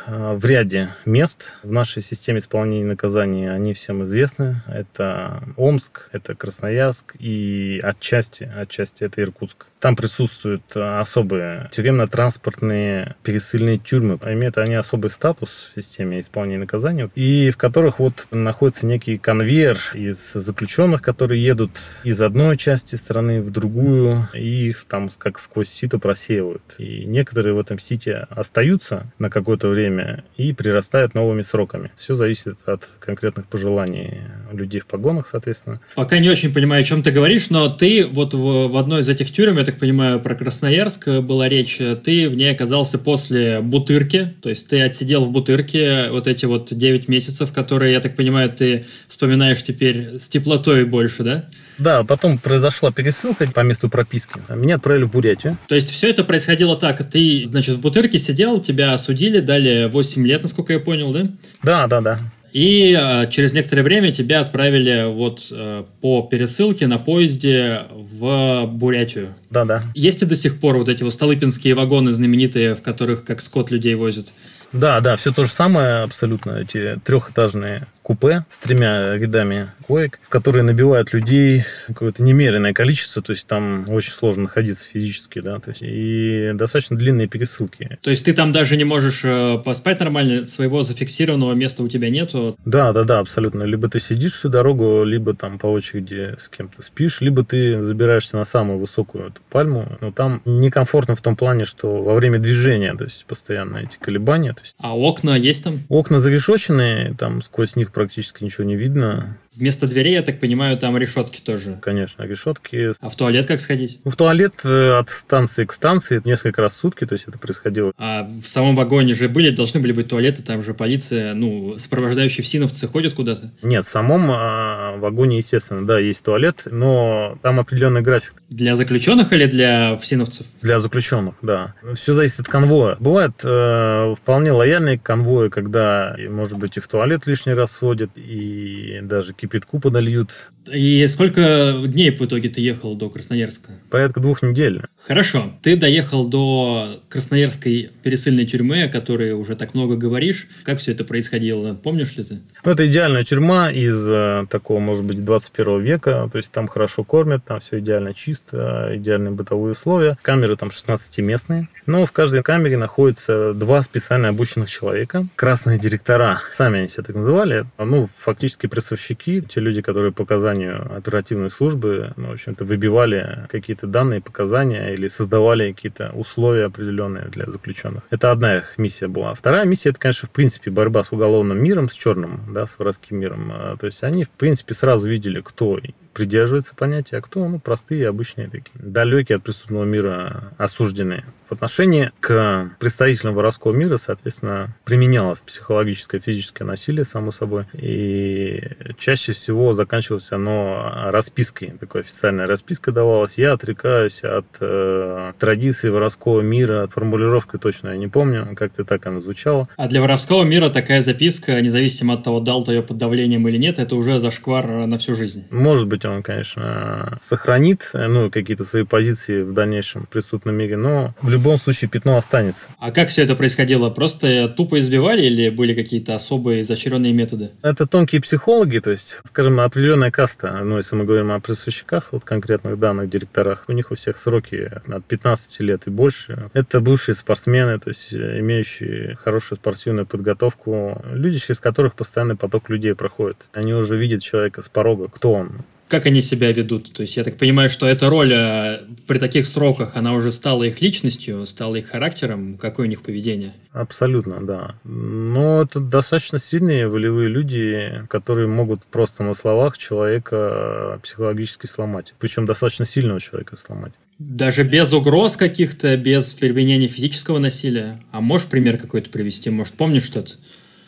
Speaker 2: в ряде мест в нашей системе исполнения наказаний. Они всем известны. Это Омск, это Красноярск и отчасти, отчасти это Иркутск. Там присутствуют особые тюремно-транспортные пересыльные тюрьмы. Имеют они особый статус в системе исполнения наказаний, и в которых вот находится некий конвейер из заключенных, которые едут из одной части страны в другую, и их там как сквозь сито просеивают. И некоторые в этом сите остаются на какое-то время и прирастают новыми сроками. Все зависит от конкретных пожеланий людей в погонах, соответственно.
Speaker 1: Пока не очень понимаю, о чем ты говоришь, но ты вот в, в одной из этих тюрем, это так понимаю, про Красноярск была речь. Ты в ней оказался после Бутырки, то есть ты отсидел в Бутырке вот эти вот 9 месяцев, которые, я так понимаю, ты вспоминаешь теперь с теплотой больше, да?
Speaker 2: Да, потом произошла пересылка по месту прописки. Меня отправили в Бурятию.
Speaker 1: То есть все это происходило так. Ты, значит, в Бутырке сидел, тебя осудили, дали 8 лет, насколько я понял, да?
Speaker 2: Да, да, да.
Speaker 1: И э, через некоторое время тебя отправили вот э, по пересылке на поезде в Бурятию.
Speaker 2: Да, да.
Speaker 1: Есть ли до сих пор вот эти вот столыпинские вагоны знаменитые, в которых как скот людей возят?
Speaker 2: Да, да, все то же самое абсолютно. Эти трехэтажные купе с тремя рядами коек, которые набивают людей какое-то немеренное количество, то есть там очень сложно находиться физически, да, то есть и достаточно длинные пересылки.
Speaker 1: То есть ты там даже не можешь э, поспать нормально, своего зафиксированного места у тебя нету?
Speaker 2: Да, да, да, абсолютно. Либо ты сидишь всю дорогу, либо там по очереди с кем-то спишь, либо ты забираешься на самую высокую эту пальму, но там некомфортно в том плане, что во время движения, то есть постоянно эти колебания. То есть...
Speaker 1: А окна есть там?
Speaker 2: Окна зарешоченные, там сквозь них практически ничего не видно.
Speaker 1: Вместо дверей, я так понимаю, там решетки тоже.
Speaker 2: Конечно, решетки.
Speaker 1: А в туалет как сходить?
Speaker 2: Ну, в туалет э, от станции к станции несколько раз в сутки, то есть это происходило.
Speaker 1: А в самом вагоне же были, должны были быть туалеты, там же полиция, ну, сопровождающие всиновцы ходят куда-то?
Speaker 2: Нет, в самом а, вагоне, естественно, да, есть туалет, но там определенный график.
Speaker 1: Для заключенных или для всиновцев?
Speaker 2: Для заключенных, да. Все зависит от конвоя. Бывают э, вполне лояльные конвои, когда, может быть, и в туалет лишний раз сводят, и даже кипятку подольют.
Speaker 1: И сколько дней в итоге ты ехал до Красноярска?
Speaker 2: Порядка двух недель.
Speaker 1: Хорошо. Ты доехал до Красноярской пересыльной тюрьмы, о которой уже так много говоришь. Как все это происходило? Помнишь ли ты?
Speaker 2: Ну, это идеальная тюрьма из э, такого, может быть, 21 века. То есть там хорошо кормят, там все идеально чисто, идеальные бытовые условия. Камеры там 16-местные. Но в каждой камере находится два специально обученных человека. Красные директора. Сами они себя так называли. Ну, фактически прессовщики, те люди, которые показали оказанию оперативной службы, ну, в общем-то, выбивали какие-то данные, показания или создавали какие-то условия определенные для заключенных. Это одна их миссия была. Вторая миссия, это, конечно, в принципе, борьба с уголовным миром, с черным, да, с воровским миром. А, то есть они, в принципе, сразу видели, кто придерживается понятия, а кто, ну, простые, обычные такие, далекие от преступного мира осужденные. В отношении к представителям воровского мира, соответственно, применялось психологическое, физическое насилие, само собой, и чаще всего заканчивалось оно распиской, такой официальная расписка давалась. Я отрекаюсь от э, традиции воровского мира, формулировки точно я не помню, как-то так она звучала.
Speaker 1: А для воровского мира такая записка, независимо от того, дал ты ее под давлением или нет, это уже зашквар на всю жизнь.
Speaker 2: Может быть, он, конечно, сохранит ну, какие-то свои позиции в дальнейшем преступном мире, но в любом случае пятно останется.
Speaker 1: А как все это происходило? Просто тупо избивали или были какие-то особые изощренные методы?
Speaker 2: Это тонкие психологи, то есть, скажем, определенная каста, ну, если мы говорим о присущиках, вот конкретных данных директорах, у них у всех сроки от 15 лет и больше. Это бывшие спортсмены, то есть имеющие хорошую спортивную подготовку, люди, через которых постоянный поток людей проходит. Они уже видят человека с порога, кто он,
Speaker 1: как они себя ведут. То есть я так понимаю, что эта роль э, при таких сроках, она уже стала их личностью, стала их характером. Какое у них поведение?
Speaker 2: Абсолютно, да. Но это достаточно сильные волевые люди, которые могут просто на словах человека психологически сломать. Причем достаточно сильного человека сломать.
Speaker 1: Даже без угроз каких-то, без применения физического насилия. А можешь пример какой-то привести? Может, помнишь что-то?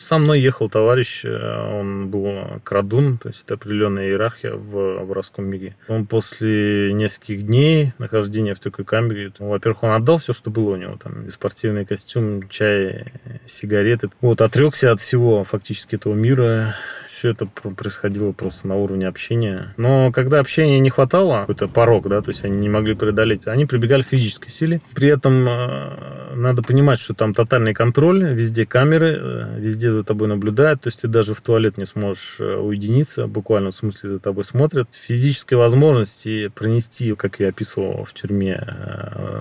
Speaker 2: Со мной ехал товарищ, э, он был крадун, то есть это определенная иерархия в воровском мире. Он после нескольких дней нахождения в такой камере, ну, во-первых, он отдал все, что было у него, там, спортивный костюм, чай, сигареты. Вот, отрекся от всего фактически этого мира, все это происходило просто на уровне общения. Но когда общения не хватало, какой-то порог, да, то есть они не могли преодолеть, они прибегали к физической силе. При этом э, надо понимать, что там тотальный контроль, везде камеры, э, везде за тобой наблюдают, то есть ты даже в туалет не сможешь э, уединиться, буквально в смысле за тобой смотрят. Физической возможности пронести, как я описывал в тюрьме,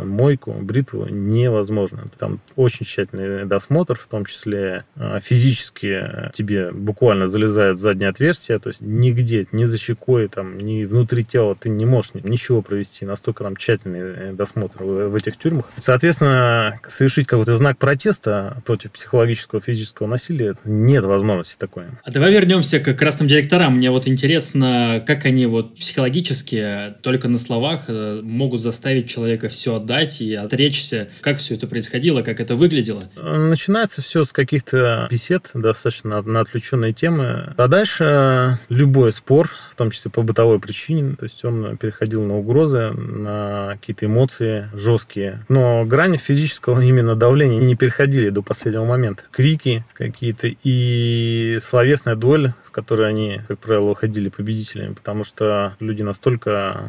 Speaker 2: мойку, бритву невозможно. Там очень тщательный досмотр, в том числе физически тебе буквально залезают прорезают заднее отверстие, то есть нигде, ни за щекой, там, ни внутри тела ты не можешь ничего провести, настолько там тщательный э, досмотр в, в этих тюрьмах. Соответственно, совершить какой-то знак протеста против психологического, физического насилия нет возможности такой.
Speaker 1: А давай вернемся к красным директорам. Мне вот интересно, как они вот психологически только на словах э, могут заставить человека все отдать и отречься. Как все это происходило, как это выглядело?
Speaker 2: Начинается все с каких-то бесед, достаточно на отвлеченные темы. А дальше любой спор, в том числе по бытовой причине, то есть он переходил на угрозы, на какие-то эмоции жесткие. Но грани физического именно давления не переходили до последнего момента. Крики какие-то и словесная дуэль, в которой они, как правило, уходили победителями, потому что люди настолько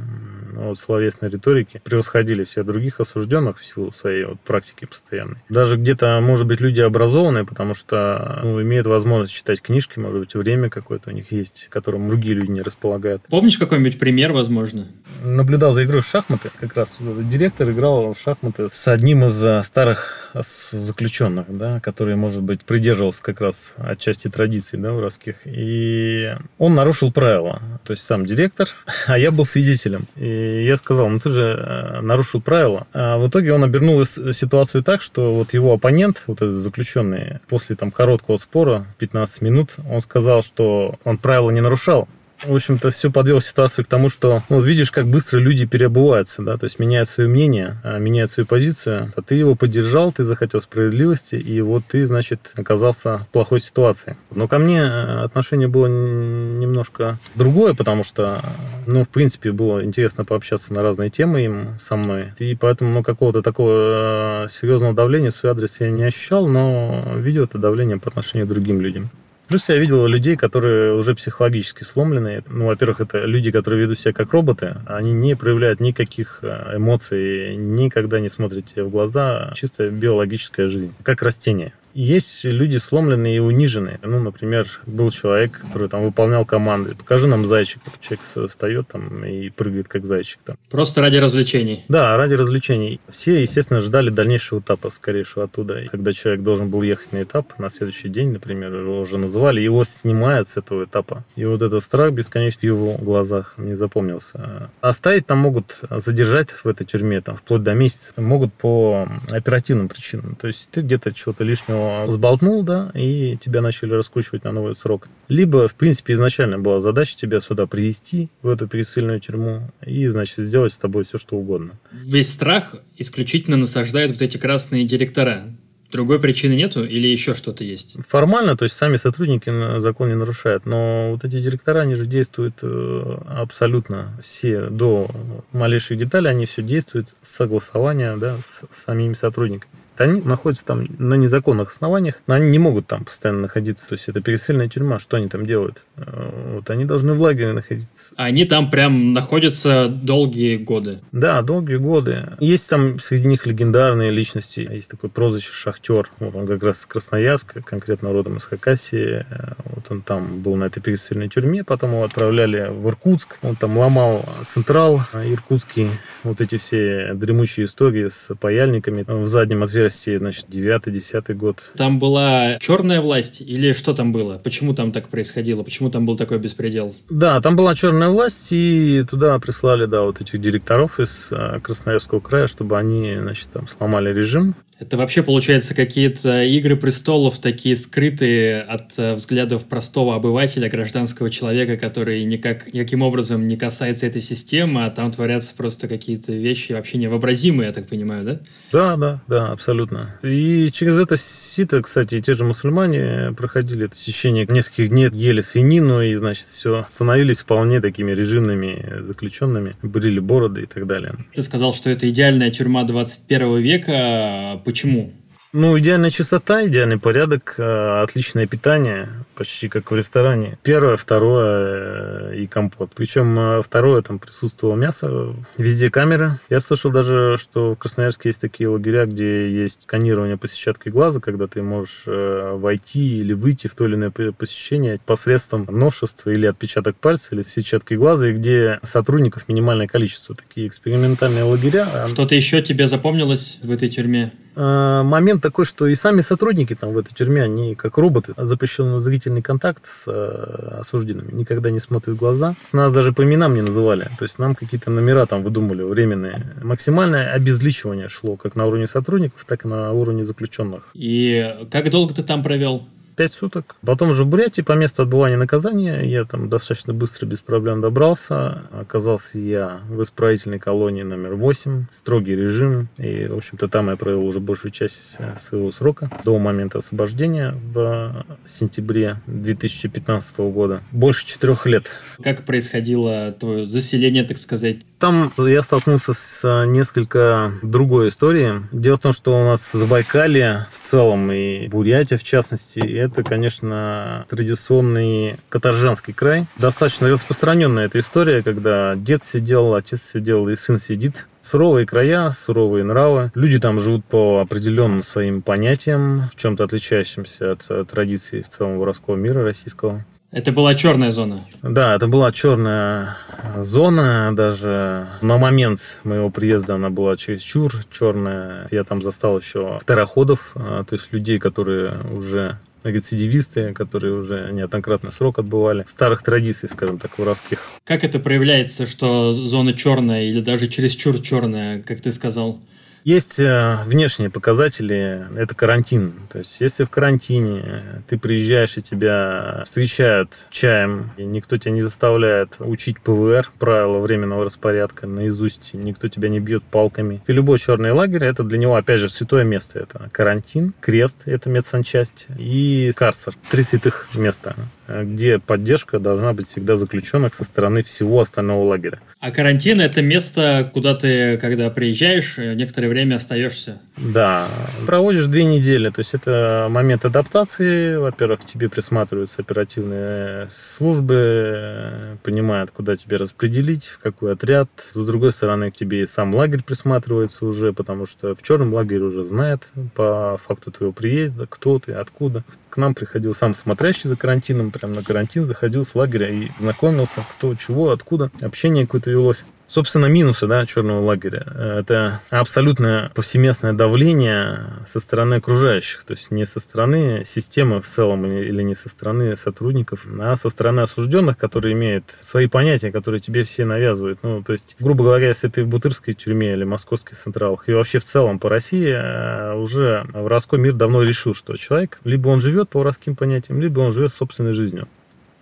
Speaker 2: вот, словесной риторики превосходили всех других осужденных в силу своей вот, практики постоянной. Даже где-то, может быть, люди образованные, потому что ну, имеют возможность читать книжки, может быть, время какое-то у них есть, которым другие люди не располагают.
Speaker 1: Помнишь какой-нибудь пример, возможно?
Speaker 2: Наблюдал за игрой в шахматы. Как раз директор играл в шахматы с одним из э, старых заключенных, да, который, может быть, придерживался как раз отчасти традиций да, воровских. И он нарушил правила. То есть сам директор, *laughs* а я был свидетелем. И я сказал, ну ты же э, нарушил правила. А в итоге он обернул ситуацию так, что вот его оппонент, вот этот заключенный, после там короткого спора, 15 минут, он сказал, что он правила не нарушал, в общем-то, все подвел ситуацию к тому, что ну, вот видишь, как быстро люди переобуваются, да, то есть меняют свое мнение, а, меняют свою позицию. А ты его поддержал, ты захотел справедливости, и вот ты, значит, оказался в плохой ситуации. Но ко мне э, отношение было немножко другое, потому что, ну, в принципе, было интересно пообщаться на разные темы им со мной. И поэтому, ну, какого-то такого э, серьезного давления в свой адрес я не ощущал, но видел это давление по отношению к другим людям. Плюс я видел людей, которые уже психологически сломлены. Ну, во-первых, это люди, которые ведут себя как роботы. Они не проявляют никаких э, эмоций, никогда не смотрят тебе в глаза. Чисто биологическая жизнь, как растение. Есть люди сломленные и униженные. Ну, например, был человек, который там выполнял команды. Покажи нам зайчик. Человек встает там и прыгает как зайчик. Там.
Speaker 1: Просто ради развлечений.
Speaker 2: Да, ради развлечений. Все, естественно, ждали дальнейшего этапа, скорейшего оттуда. И когда человек должен был ехать на этап, на следующий день, например, его уже называли, его снимают с этого этапа. И вот этот страх бесконечный в его глазах не запомнился. Оставить там могут, задержать в этой тюрьме там, вплоть до месяца. Могут по оперативным причинам. То есть ты где-то чего-то лишнего сболтнул, да, и тебя начали раскручивать на новый срок. Либо, в принципе, изначально была задача тебя сюда привести, в эту пересыльную тюрьму, и, значит, сделать с тобой все, что угодно.
Speaker 1: Весь страх исключительно насаждают вот эти красные директора. Другой причины нету или еще что-то есть?
Speaker 2: Формально, то есть сами сотрудники закон не нарушают, но вот эти директора, они же действуют э, абсолютно все до малейших деталей, они все действуют с согласования да, с самими сотрудниками они находятся там на незаконных основаниях, но они не могут там постоянно находиться. То есть это пересыльная тюрьма, что они там делают? Э, вот они должны в лагере находиться.
Speaker 1: Они там прям находятся долгие годы.
Speaker 2: Да, долгие годы. Есть там среди них легендарные личности. Есть такой прозвище Шахтер. Вот он как раз с Красноярска, конкретно родом из Хакасии. Вот он там был на этой пересыльной тюрьме, потом его отправляли в Иркутск. Он там ломал Централ иркутский. Вот эти все дремучие истории с паяльниками в заднем отверстии России, значит, 9-10 год.
Speaker 1: Там была черная власть или что там было? Почему там так происходило? Почему там был такой беспредел?
Speaker 2: Да, там была черная власть, и туда прислали, да, вот этих директоров из э, Красноярского края, чтобы они, значит, там сломали режим.
Speaker 1: Это вообще, получается, какие-то игры престолов, такие скрытые от э, взглядов простого обывателя, гражданского человека, который никак, никаким образом не касается этой системы, а там творятся просто какие-то вещи вообще невообразимые, я так понимаю, да?
Speaker 2: Да, да, да, абсолютно. И через это сито, кстати, те же мусульмане проходили это течение нескольких дней, ели свинину и, значит, все, становились вполне такими режимными заключенными, брили бороды и так далее.
Speaker 1: Ты сказал, что это идеальная тюрьма 21 века Почему?
Speaker 2: Ну, идеальная чистота, идеальный порядок, э, отличное питание, почти как в ресторане. Первое, второе э, и компот. Причем э, второе, там присутствовало мясо, везде камеры. Я слышал даже, что в Красноярске есть такие лагеря, где есть сканирование по сетчаткой глаза, когда ты можешь войти или выйти в то или иное посещение посредством новшества или отпечаток пальца, или сетчаткой глаза, и где сотрудников минимальное количество. Такие экспериментальные лагеря.
Speaker 1: Что-то еще тебе запомнилось в этой тюрьме?
Speaker 2: Э, момент такой, что и сами сотрудники там в этой тюрьме, они как роботы, запрещенный зрительный контакт с э, осужденными, никогда не смотрят в глаза. Нас даже по именам не называли, то есть нам какие-то номера там выдумали временные. Максимальное обезличивание шло как на уровне сотрудников, так и на уровне заключенных.
Speaker 1: И как долго ты там провел?
Speaker 2: Пять суток. Потом уже в Бурятии по месту отбывания наказания я там достаточно быстро, без проблем добрался. Оказался я в исправительной колонии номер 8. Строгий режим. И, в общем-то, там я провел уже большую часть э, своего срока до момента освобождения в сентябре 2015 года. Больше четырех лет.
Speaker 1: Как происходило твое заселение, так сказать?
Speaker 2: Там я столкнулся с э, несколько другой историей. Дело в том, что у нас Забайкалье в целом и Бурятия в частности, это, конечно, традиционный каторжанский край. Достаточно распространенная эта история, когда дед сидел, отец сидел и сын сидит. Суровые края, суровые нравы. Люди там живут по определенным своим понятиям, в чем-то отличающимся от традиций в целом воровского мира российского.
Speaker 1: Это была черная зона.
Speaker 2: Да, это была черная зона. Даже на момент моего приезда она была чересчур черная. Я там застал еще второходов, а, то есть людей, которые уже рецидивисты, которые уже неоднократно срок отбывали. Старых традиций, скажем так, воровских.
Speaker 1: Как это проявляется, что зона черная или даже чересчур черная, как ты сказал?
Speaker 2: Есть э, внешние показатели, это карантин. То есть, если в карантине ты приезжаешь и тебя встречают чаем, и никто тебя не заставляет учить ПВР, правила временного распорядка наизусть, никто тебя не бьет палками. И любой черный лагерь, это для него, опять же, святое место. Это карантин, крест, это медсанчасть, и карцер. Три святых места где поддержка должна быть всегда заключенных со стороны всего остального лагеря.
Speaker 1: А карантин – это место, куда ты, когда приезжаешь, некоторое время остаешься.
Speaker 2: Да, проводишь две недели. То есть это момент адаптации. Во-первых, к тебе присматриваются оперативные службы, понимают, куда тебе распределить, в какой отряд. С другой стороны, к тебе и сам лагерь присматривается уже, потому что в черном лагере уже знает по факту твоего приезда, кто ты, откуда. К нам приходил сам смотрящий за карантином, прям на карантин заходил с лагеря и знакомился, кто, чего, откуда. Общение какое-то велось. Собственно, минусы да, черного лагеря – это абсолютное повсеместное давление со стороны окружающих, то есть не со стороны системы в целом или не со стороны сотрудников, а со стороны осужденных, которые имеют свои понятия, которые тебе все навязывают. Ну, то есть, грубо говоря, если ты в Бутырской тюрьме или Московских централах и вообще в целом по России, э, уже воровской мир давно решил, что человек либо он живет по воровским понятиям, либо он живет собственной жизнью.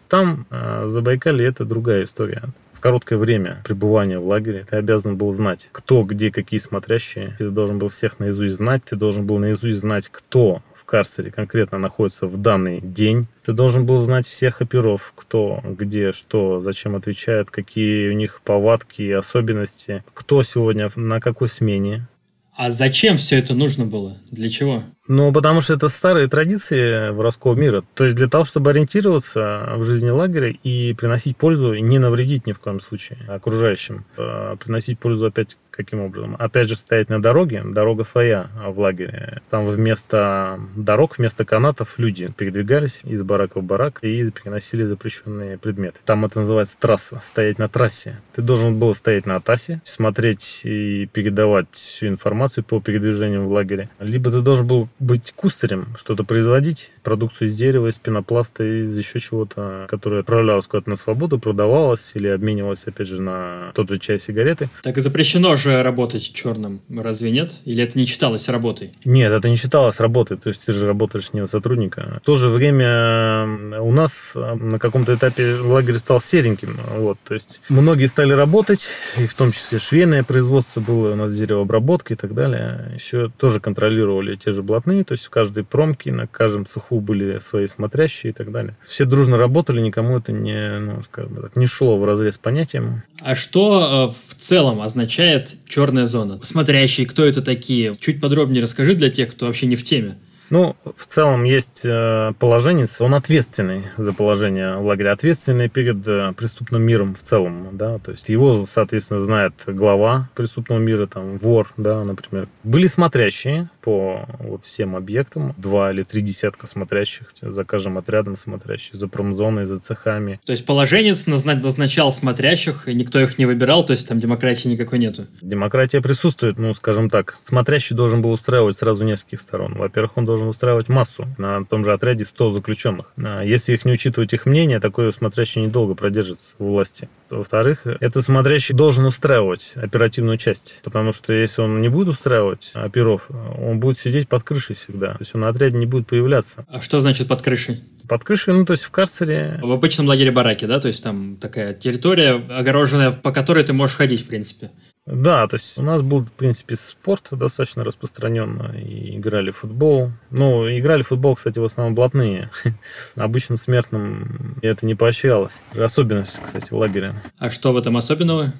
Speaker 2: Там, э, Забайкалье, это другая история короткое время пребывания в лагере ты обязан был знать, кто, где, какие смотрящие. Ты должен был всех наизусть знать, ты должен был наизусть знать, кто в карцере конкретно находится в данный день. Ты должен был знать всех оперов, кто, где, что, зачем отвечает, какие у них повадки и особенности, кто сегодня на какой смене.
Speaker 1: А зачем все это нужно было? Для чего?
Speaker 2: Ну, потому что это старые традиции воровского мира. То есть для того, чтобы ориентироваться в жизни лагеря и приносить пользу, и не навредить ни в коем случае окружающим. А приносить пользу опять каким образом? Опять же, стоять на дороге, дорога своя в лагере. Там вместо дорог, вместо канатов люди передвигались из барака в барак и переносили запрещенные предметы. Там это называется трасса, стоять на трассе. Ты должен был стоять на трассе, смотреть и передавать всю информацию по передвижению в лагере. Либо ты должен был быть кустарем, что-то производить, продукцию из дерева, из пенопласта, из еще чего-то, которое отправлялось куда-то на свободу, продавалось или обменивалось, опять же, на тот же чай, сигареты.
Speaker 1: Так и запрещено же работать черным, разве нет? Или это не считалось работой?
Speaker 2: Нет, это не считалось работой, то есть ты же работаешь не на сотрудника. В то же время у нас на каком-то этапе лагерь стал сереньким, вот, то есть многие стали работать, и в том числе швейное производство было, у нас деревообработка и так далее, еще тоже контролировали те же блатные, то есть в каждой промке, на каждом цеху были свои смотрящие и так далее. Все дружно работали, никому это не, ну, скажем так, не шло в разрез понятием.
Speaker 1: А что э, в целом означает черная зона? Смотрящие, кто это такие? Чуть подробнее расскажи для тех, кто вообще не в теме.
Speaker 2: Ну, в целом есть э, положенец, он ответственный за положение в лагере, ответственный перед э, преступным миром в целом, да, то есть его, соответственно, знает глава преступного мира, там, вор, да, например. Были смотрящие по вот всем объектам, два или три десятка смотрящих, за каждым отрядом смотрящих, за промзоной, за цехами.
Speaker 1: То есть положенец назначал смотрящих, и никто их не выбирал, то есть там демократии никакой нету?
Speaker 2: Демократия присутствует, ну, скажем так. Смотрящий должен был устраивать сразу нескольких сторон. Во-первых, он должен устраивать массу. На том же отряде 100 заключенных. А если их не учитывать их мнение, такой смотрящий недолго продержится в власти. Во-вторых, этот смотрящий должен устраивать оперативную часть. Потому что если он не будет устраивать оперов, он будет сидеть под крышей всегда. То есть он на отряде не будет появляться.
Speaker 1: А что значит под крышей?
Speaker 2: Под крышей, ну, то есть в карцере.
Speaker 1: В обычном лагере бараки, да? То есть там такая территория огороженная, по которой ты можешь ходить, в принципе.
Speaker 2: Да, то есть у нас был, в принципе, спорт достаточно распространенно. И играли в футбол. Ну, играли в футбол, кстати, в основном блатные. *laughs* Обычным смертным это не поощрялось. Особенность, кстати, лагеря.
Speaker 1: А что в этом особенного?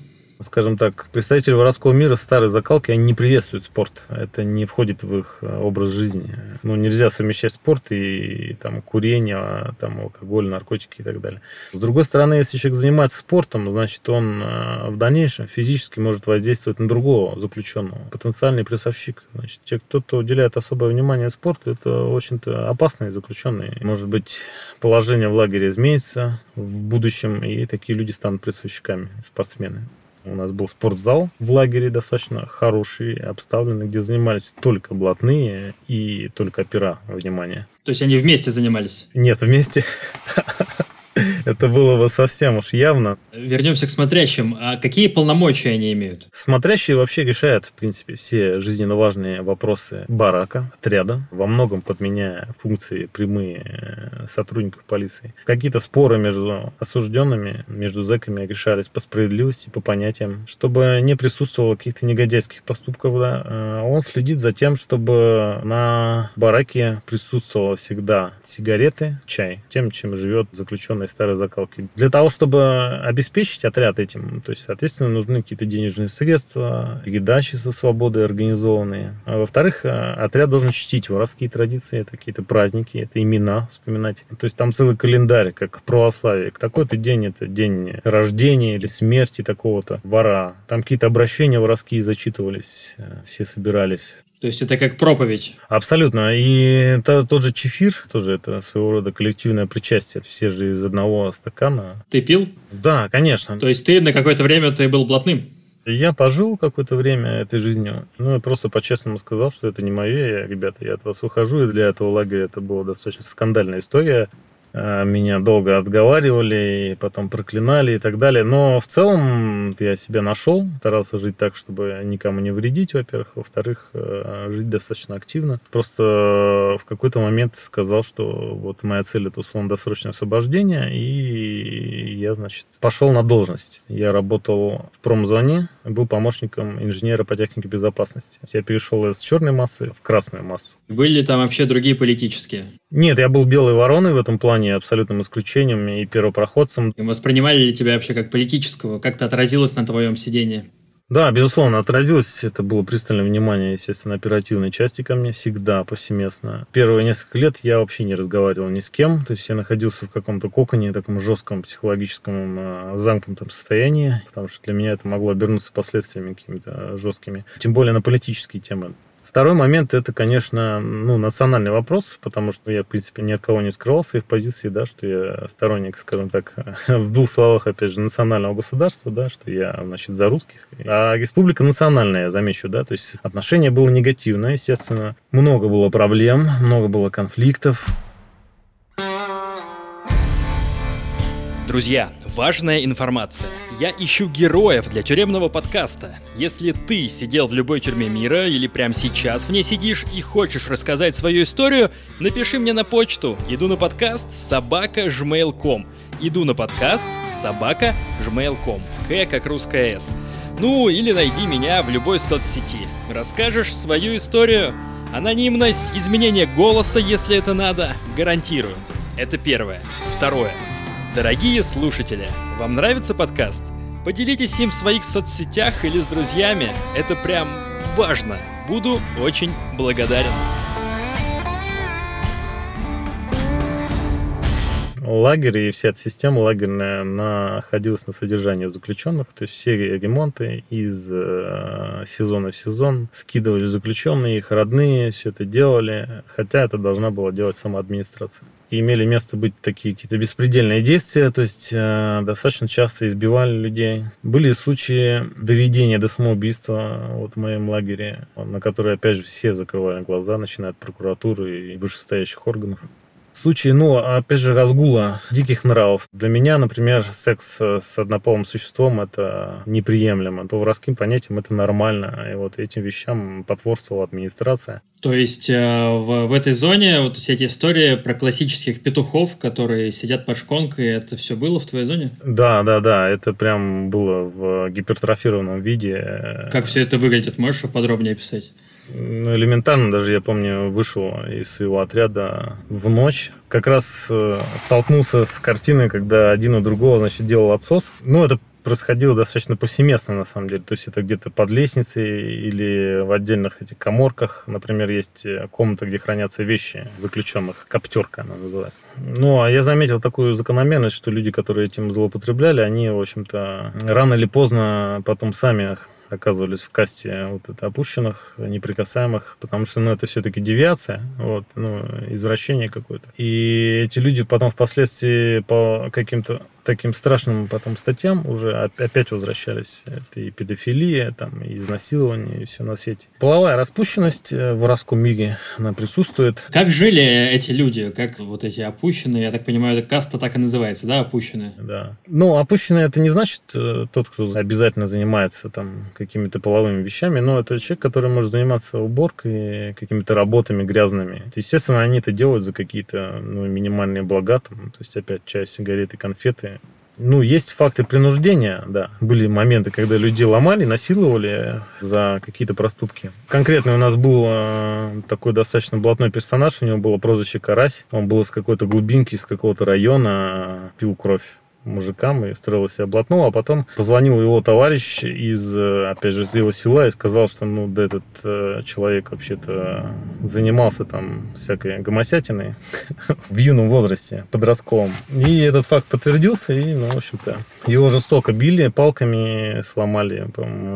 Speaker 2: Скажем так, представители воровского мира старой закалки, они не приветствуют спорт. Это не входит в их э, образ жизни. Ну, нельзя совмещать спорт и там, курение, а, там, алкоголь, наркотики и так далее. С другой стороны, если человек занимается спортом, значит, он э, в дальнейшем физически может воздействовать на другого заключенного. Потенциальный прессовщик. Значит, те, кто-то уделяет особое внимание спорту, это очень-то опасные заключенные. Может быть, положение в лагере изменится в будущем, и такие люди станут прессовщиками, спортсмены. У нас был спортзал в лагере достаточно хороший, обставленный, где занимались только блатные и только опера, внимание.
Speaker 1: То есть они вместе занимались?
Speaker 2: Нет, вместе. *laughs* *laughs* Это было бы совсем уж явно.
Speaker 1: Вернемся к смотрящим. А какие полномочия они имеют?
Speaker 2: Смотрящие вообще решают, в принципе, все жизненно важные вопросы барака, отряда, во многом подменяя функции прямые э, сотрудников полиции. Какие-то споры между осужденными, между зэками решались по справедливости, по понятиям, чтобы не присутствовало каких-то негодяйских поступков. Да. Э, он следит за тем, чтобы на бараке присутствовало всегда сигареты, чай, тем, чем живет заключенный старой закалки. Для того, чтобы обеспечить отряд этим, то есть, соответственно, нужны какие-то денежные средства, еда со свободой организованные. А во-вторых, э, отряд должен чтить воровские традиции, это какие-то праздники, это имена вспоминать. То есть там целый календарь, как в православии. Такой-то день это день рождения или смерти такого-то вора. Там какие-то обращения воровские зачитывались, э, все собирались.
Speaker 1: То есть это как проповедь.
Speaker 2: Абсолютно. И то, тот же чефир, тоже это своего рода коллективное причастие. Все же из одного стакана.
Speaker 1: Ты пил?
Speaker 2: Да, конечно.
Speaker 1: То есть ты на какое-то время ты был блатным?
Speaker 2: Я пожил какое-то время этой жизнью. Ну, я просто по-честному сказал, что это не мое. Я, ребята, я от вас ухожу. И для этого лагеря это была достаточно скандальная история. А, меня долго отговаривали, и потом проклинали и так далее. Но в целом я себя нашел, старался жить так, чтобы никому не вредить, во-первых. Во-вторых, э, жить достаточно активно. Просто в какой-то момент сказал, что вот моя цель это условно-досрочное освобождение, и я, значит, пошел на должность. Я работал в промзоне, был помощником инженера по технике безопасности. Я перешел из черной массы в красную массу.
Speaker 1: Были ли там вообще другие политические?
Speaker 2: Нет, я был белой вороной в этом плане, абсолютным исключением и первопроходцем.
Speaker 1: И воспринимали ли тебя вообще как политического? Как это отразилось на твоем сидении?
Speaker 2: Да, безусловно, отразилось. Это было пристальное внимание, естественно, оперативной части ко мне всегда, повсеместно. Первые несколько лет я вообще не разговаривал ни с кем. То есть я находился в каком-то коконе, таком жестком психологическом э, замкнутом состоянии, потому что для меня это могло обернуться последствиями какими-то жесткими. Тем более на политические темы. Второй момент – это, конечно, ну, национальный вопрос, потому что я, в принципе, ни от кого не скрывал своих позиций, да, что я сторонник, скажем так, *laughs* в двух словах, опять же, национального государства, да, что я, значит, за русских. А республика национальная, я замечу, да, то есть отношение было негативное, естественно. Много было проблем, много было конфликтов.
Speaker 1: Друзья, важная информация. Я ищу героев для тюремного подкаста. Если ты сидел в любой тюрьме мира или прямо сейчас в ней сидишь и хочешь рассказать свою историю, напиши мне на почту. Иду на подкаст собака жмейл.ком. Иду на подкаст собака жмейл.ком. К как русская С. Ну, или найди меня в любой соцсети. Расскажешь свою историю. Анонимность, изменение голоса, если это надо, гарантирую. Это первое. Второе. Дорогие слушатели, вам нравится подкаст? Поделитесь им в своих соцсетях или с друзьями. Это прям важно. Буду очень благодарен.
Speaker 2: Лагерь и вся эта система лагерная находилась на содержании заключенных, то есть все ремонты из э, сезона в сезон скидывали заключенные, их родные, все это делали, хотя это должна была делать сама администрация. И имели место быть такие какие-то беспредельные действия, то есть э, достаточно часто избивали людей. Были случаи доведения до самоубийства вот в моем лагере, на которые, опять же, все закрывали глаза, начиная от прокуратуры и вышестоящих органов. Случаи, ну, опять же, разгула диких нравов. Для меня, например, секс с однополым существом – это неприемлемо. По воровским понятиям это нормально. И вот этим вещам потворствовала администрация.
Speaker 1: То есть э, в, в этой зоне вот все эти истории про классических петухов, которые сидят под шконкой, это все было в твоей зоне?
Speaker 2: Да, да, да. Это прям было в гипертрофированном виде.
Speaker 1: Как все это выглядит? Можешь подробнее описать?
Speaker 2: Ну, элементарно, даже я помню, вышел из своего отряда в ночь. Как раз э, столкнулся с картиной, когда один у другого, значит, делал отсос. Ну, это происходило достаточно повсеместно, на самом деле. То есть это где-то под лестницей или в отдельных этих коморках. Например, есть э, комната, где хранятся вещи заключенных. Коптерка она называется. Ну, а я заметил такую закономерность, что люди, которые этим злоупотребляли, они, в общем-то, рано или поздно потом сами оказывались в касте вот это опущенных, неприкасаемых, потому что, ну, это все-таки девиация, вот, ну, извращение какое-то. И эти люди потом впоследствии по каким-то таким страшным потом статьям уже опять возвращались. Это и педофилия, там, и изнасилование, и все на свете. Половая распущенность э, в воровском мире, она присутствует.
Speaker 1: Как жили эти люди? Как вот эти опущенные? Я так понимаю, эта каста так и называется, да, опущенные?
Speaker 2: Да. Ну, опущенные это не значит э, тот, кто обязательно занимается там какими-то половыми вещами, но это человек, который может заниматься уборкой, какими-то работами грязными. Естественно, они это делают за какие-то ну, минимальные блага, там, то есть опять чай, сигареты, конфеты, ну, есть факты принуждения, да. Были моменты, когда людей ломали, насиловали за какие-то проступки. Конкретно у нас был э, такой достаточно блатной персонаж, у него было прозвище Карась. Он был из какой-то глубинки, из какого-то района, пил кровь мужикам и строил себя блатного, а потом позвонил его товарищ из, э, опять же, из его села и сказал, что, ну, да этот э, человек вообще-то занимался там всякой гомосятиной *laughs* в юном возрасте, подростковом. И этот факт подтвердился, и, ну, в общем-то, его жестоко били, палками сломали,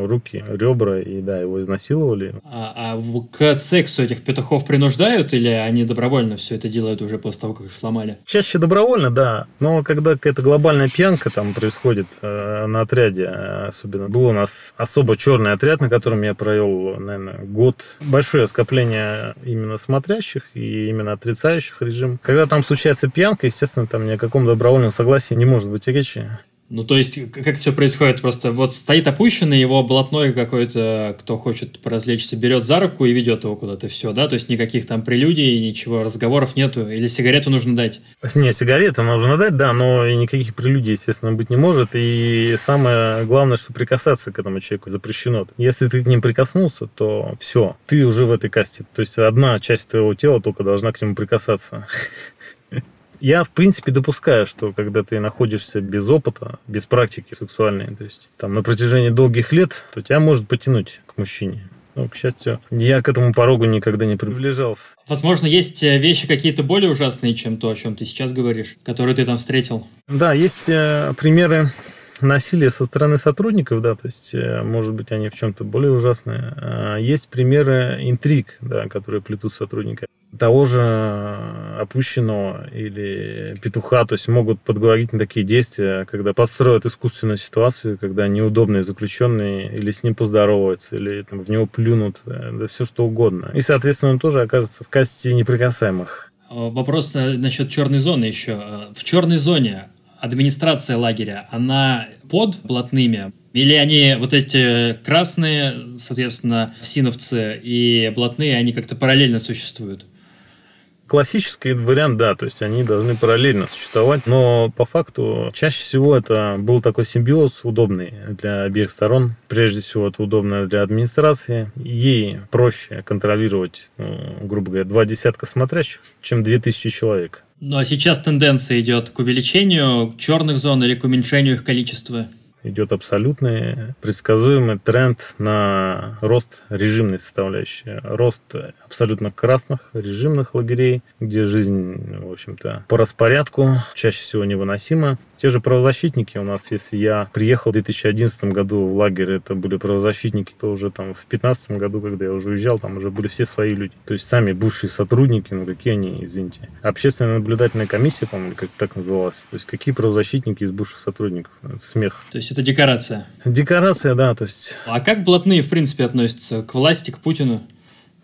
Speaker 2: руки, ребра, и, да, его изнасиловали.
Speaker 1: А, а к сексу этих петухов принуждают, или они добровольно все это делают уже после того, как их сломали?
Speaker 2: Чаще добровольно, да, но когда какая-то глобальная глобальная пьянка там происходит э, на отряде, особенно. Был у нас особо черный отряд, на котором я провел, наверное, год. Большое скопление именно смотрящих и именно отрицающих режим. Когда там случается пьянка, естественно, там ни о каком добровольном согласии не может быть речи.
Speaker 1: Ну, то есть, как это все происходит? Просто вот стоит опущенный, его блатной какой-то, кто хочет поразвлечься, берет за руку и ведет его куда-то, все, да? То есть, никаких там прелюдий, ничего, разговоров нету? Или сигарету нужно дать?
Speaker 2: Не, сигарету нужно дать, да, но никаких прелюдий, естественно, быть не может. И самое главное, что прикасаться к этому человеку запрещено. Если ты к ним прикоснулся, то все, ты уже в этой касте. То есть, одна часть твоего тела только должна к нему прикасаться. Я, в принципе, допускаю, что когда ты находишься без опыта, без практики сексуальной, то есть там на протяжении долгих лет, то тебя может потянуть к мужчине. Но, к счастью, я к этому порогу никогда не приближался.
Speaker 1: Возможно, есть э, вещи какие-то более ужасные, чем то, о чем ты сейчас говоришь, которые ты там встретил.
Speaker 2: Да, есть э, примеры насилия со стороны сотрудников, да, то есть, э, может быть, они в чем-то более ужасные. А есть примеры интриг, да, которые плетут сотрудники того же опущенного или петуха, то есть могут подговорить на такие действия, когда подстроят искусственную ситуацию, когда неудобные заключенные или с ним поздороваются, или там, в него плюнут, да, все что угодно. И, соответственно, он тоже окажется в касте неприкасаемых.
Speaker 1: А, вопрос насчет черной зоны еще. В черной зоне администрация лагеря, она под блатными или они вот эти красные, соответственно, синовцы и блатные, они как-то параллельно существуют?
Speaker 2: Классический вариант, да, то есть они должны параллельно существовать, но по факту чаще всего это был такой симбиоз удобный для обеих сторон. Прежде всего это удобно для администрации. Ей проще контролировать, ну, грубо говоря, два десятка смотрящих, чем две тысячи человек.
Speaker 1: Ну а сейчас тенденция идет к увеличению черных зон или к уменьшению их количества?
Speaker 2: идет абсолютный предсказуемый тренд на рост режимной составляющей. Рост абсолютно красных режимных лагерей, где жизнь, в общем-то, по распорядку, чаще всего невыносима. Те же правозащитники у нас, если я приехал в 2011 году в лагерь, это были правозащитники, то уже там в 2015 году, когда я уже уезжал, там уже были все свои люди. То есть сами бывшие сотрудники, ну какие они, извините. Общественная наблюдательная комиссия, по-моему, как так называлась. То есть какие правозащитники из бывших сотрудников? Это смех.
Speaker 1: То есть это декорация?
Speaker 2: Декорация, да, то есть...
Speaker 1: А как блатные, в принципе, относятся к власти, к Путину?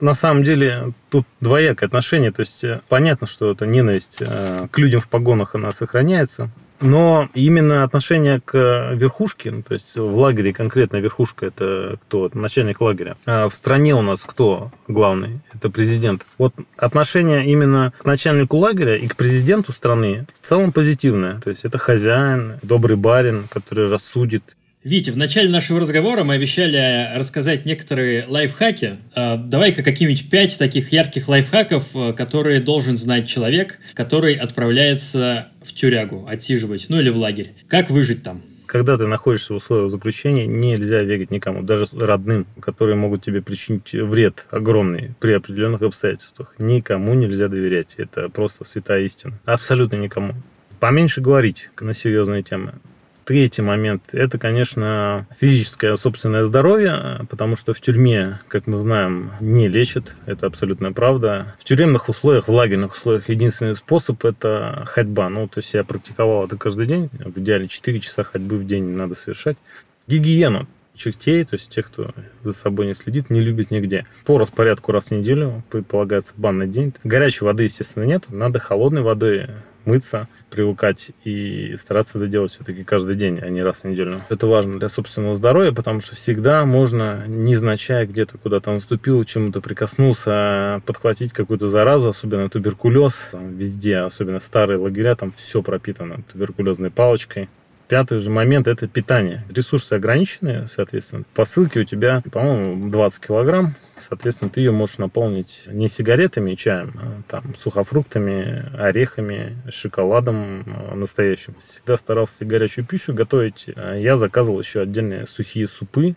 Speaker 2: На самом деле тут двоякое отношение. То есть э, понятно, что эта ненависть э, к людям в погонах она сохраняется. Но именно отношение к верхушке, ну, то есть в лагере конкретно верхушка это кто? Начальник лагеря. А в стране у нас кто главный? Это президент. Вот отношение именно к начальнику лагеря и к президенту страны в целом позитивное. То есть это хозяин, добрый барин, который рассудит,
Speaker 1: Витя, в начале нашего разговора мы обещали рассказать некоторые лайфхаки. А, давай-ка какие-нибудь пять таких ярких лайфхаков, э, которые должен знать человек, который отправляется в тюрягу отсиживать, ну или в лагерь. Как выжить там?
Speaker 2: когда ты находишься в условиях заключения, нельзя верить никому, даже родным, которые могут тебе причинить вред огромный при определенных обстоятельствах. Никому нельзя доверять. Это просто святая истина. Абсолютно никому. Поменьше говорить на серьезные темы. Третий момент – это, конечно, физическое собственное здоровье, потому что в тюрьме, как мы знаем, не лечат, это абсолютная правда. В тюремных условиях, в лагерных условиях единственный способ – это ходьба. Ну, то есть я практиковал это каждый день, в идеале 4 часа ходьбы в день надо совершать. Гигиену чертей, то есть тех, кто за собой не следит, не любит нигде. По распорядку раз в неделю предполагается банный день. Горячей воды, естественно, нет. Надо холодной водой мыться, привыкать и стараться это делать все-таки каждый день, а не раз в неделю. Это важно для собственного здоровья, потому что всегда можно, незначай где-то куда-то наступил, чему-то прикоснулся, подхватить какую-то заразу, особенно туберкулез. Там везде, особенно старые лагеря, там все пропитано туберкулезной палочкой. Пятый же момент – это питание. Ресурсы ограничены, соответственно. По ссылке у тебя, по-моему, 20 килограмм. Соответственно, ты ее можешь наполнить не сигаретами и чаем, а там, сухофруктами, орехами, шоколадом а, настоящим. Всегда старался горячую пищу готовить. А я заказывал еще отдельные сухие супы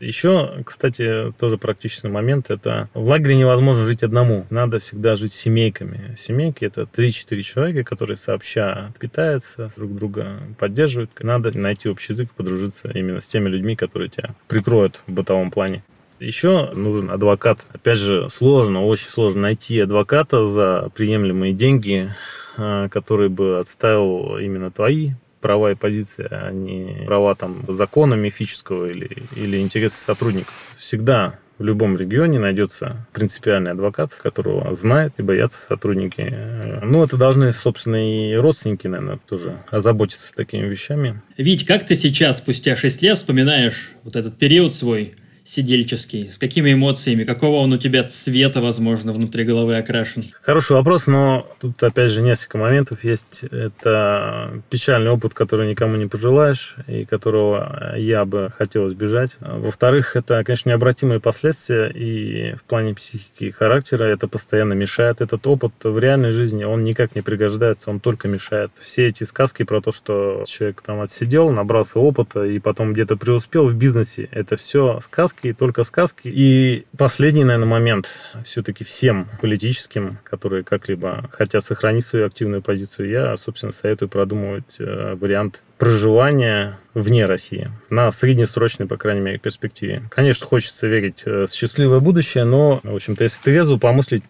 Speaker 2: еще, кстати, тоже практичный момент, это в лагере невозможно жить одному. Надо всегда жить семейками. Семейки это 3-4 человека, которые сообща питаются, друг друга поддерживают. Надо найти общий язык, подружиться именно с теми людьми, которые тебя прикроют в бытовом плане. Еще нужен адвокат. Опять же, сложно, очень сложно найти адвоката за приемлемые деньги, а, который бы отставил именно твои права и позиции, а не права там закона мифического или, или интересы сотрудников. Всегда в любом регионе найдется принципиальный адвокат, которого знают и боятся сотрудники. Ну, это должны, собственно, и родственники, наверное, тоже озаботиться такими вещами.
Speaker 1: Вить, как ты сейчас, спустя 6 лет, вспоминаешь вот этот период свой сидельческий? С какими эмоциями? Какого он у тебя цвета, возможно, внутри головы окрашен?
Speaker 2: Хороший вопрос, но тут, опять же, несколько моментов есть. Это печальный опыт, который никому не пожелаешь и которого я бы хотел избежать. Во-вторых, это, конечно, необратимые последствия и в плане психики и характера это постоянно мешает. Этот опыт в реальной жизни, он никак не пригождается, он только мешает. Все эти сказки про то, что человек там отсидел, набрался опыта и потом где-то преуспел в бизнесе, это все сказки, сказки, только сказки. И последний, наверное, момент все-таки всем политическим, которые как-либо хотят сохранить свою активную позицию, я, собственно, советую продумывать э, вариант проживания вне России на среднесрочной, по крайней мере, перспективе. Конечно, хочется верить э, в счастливое будущее, но, в общем-то, если трезво помыслить,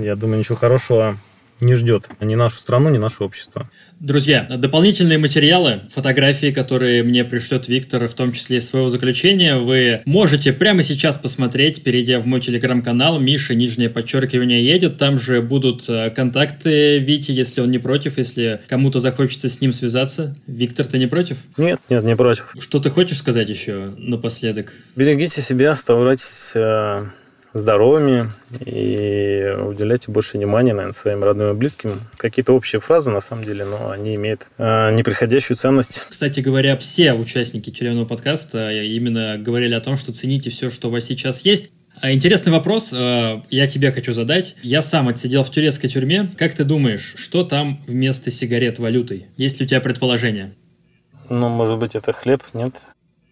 Speaker 2: я думаю, ничего хорошего не ждет ни нашу страну, ни наше общество.
Speaker 1: Друзья, дополнительные материалы, фотографии, которые мне пришлет Виктор, в том числе из своего заключения, вы можете прямо сейчас посмотреть, перейдя в мой телеграм-канал Миша, нижнее подчеркивание, едет. Там же будут э, контакты Вити, если он не против, если кому-то захочется с ним связаться. Виктор, ты не против?
Speaker 2: Нет, нет, не против.
Speaker 1: Что ты хочешь сказать еще напоследок?
Speaker 2: Берегите себя, оставайтесь э, здоровыми и уделяйте больше внимания, наверное, своим родным и близким. Какие-то общие фразы, на самом деле, но они имеют э, неприходящую ценность.
Speaker 1: Кстати говоря, все участники тюремного подкаста именно говорили о том, что цените все, что у вас сейчас есть. А интересный вопрос э, я тебе хочу задать. Я сам отсидел в турецкой тюрьме. Как ты думаешь, что там вместо сигарет валютой? Есть ли у тебя предположение?
Speaker 2: Ну, может быть, это хлеб, нет?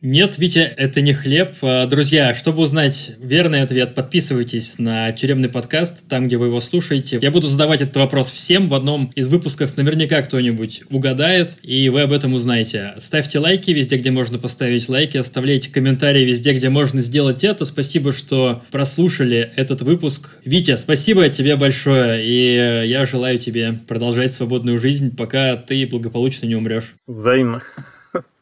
Speaker 1: Нет, Витя, это не хлеб. А, друзья, чтобы узнать верный ответ, подписывайтесь на тюремный подкаст, там, где вы его слушаете. Я буду задавать этот вопрос всем. В одном из выпусков наверняка кто-нибудь угадает, и вы об этом узнаете. Ставьте лайки везде, где можно поставить лайки, оставляйте комментарии везде, где можно сделать это. Спасибо, что прослушали этот выпуск. Витя, спасибо тебе большое, и я желаю тебе продолжать свободную жизнь, пока ты благополучно не умрешь.
Speaker 2: Взаимно.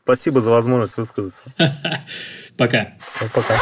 Speaker 2: Спасибо за возможность высказаться. *laughs*
Speaker 1: Пока.
Speaker 2: Все, пока.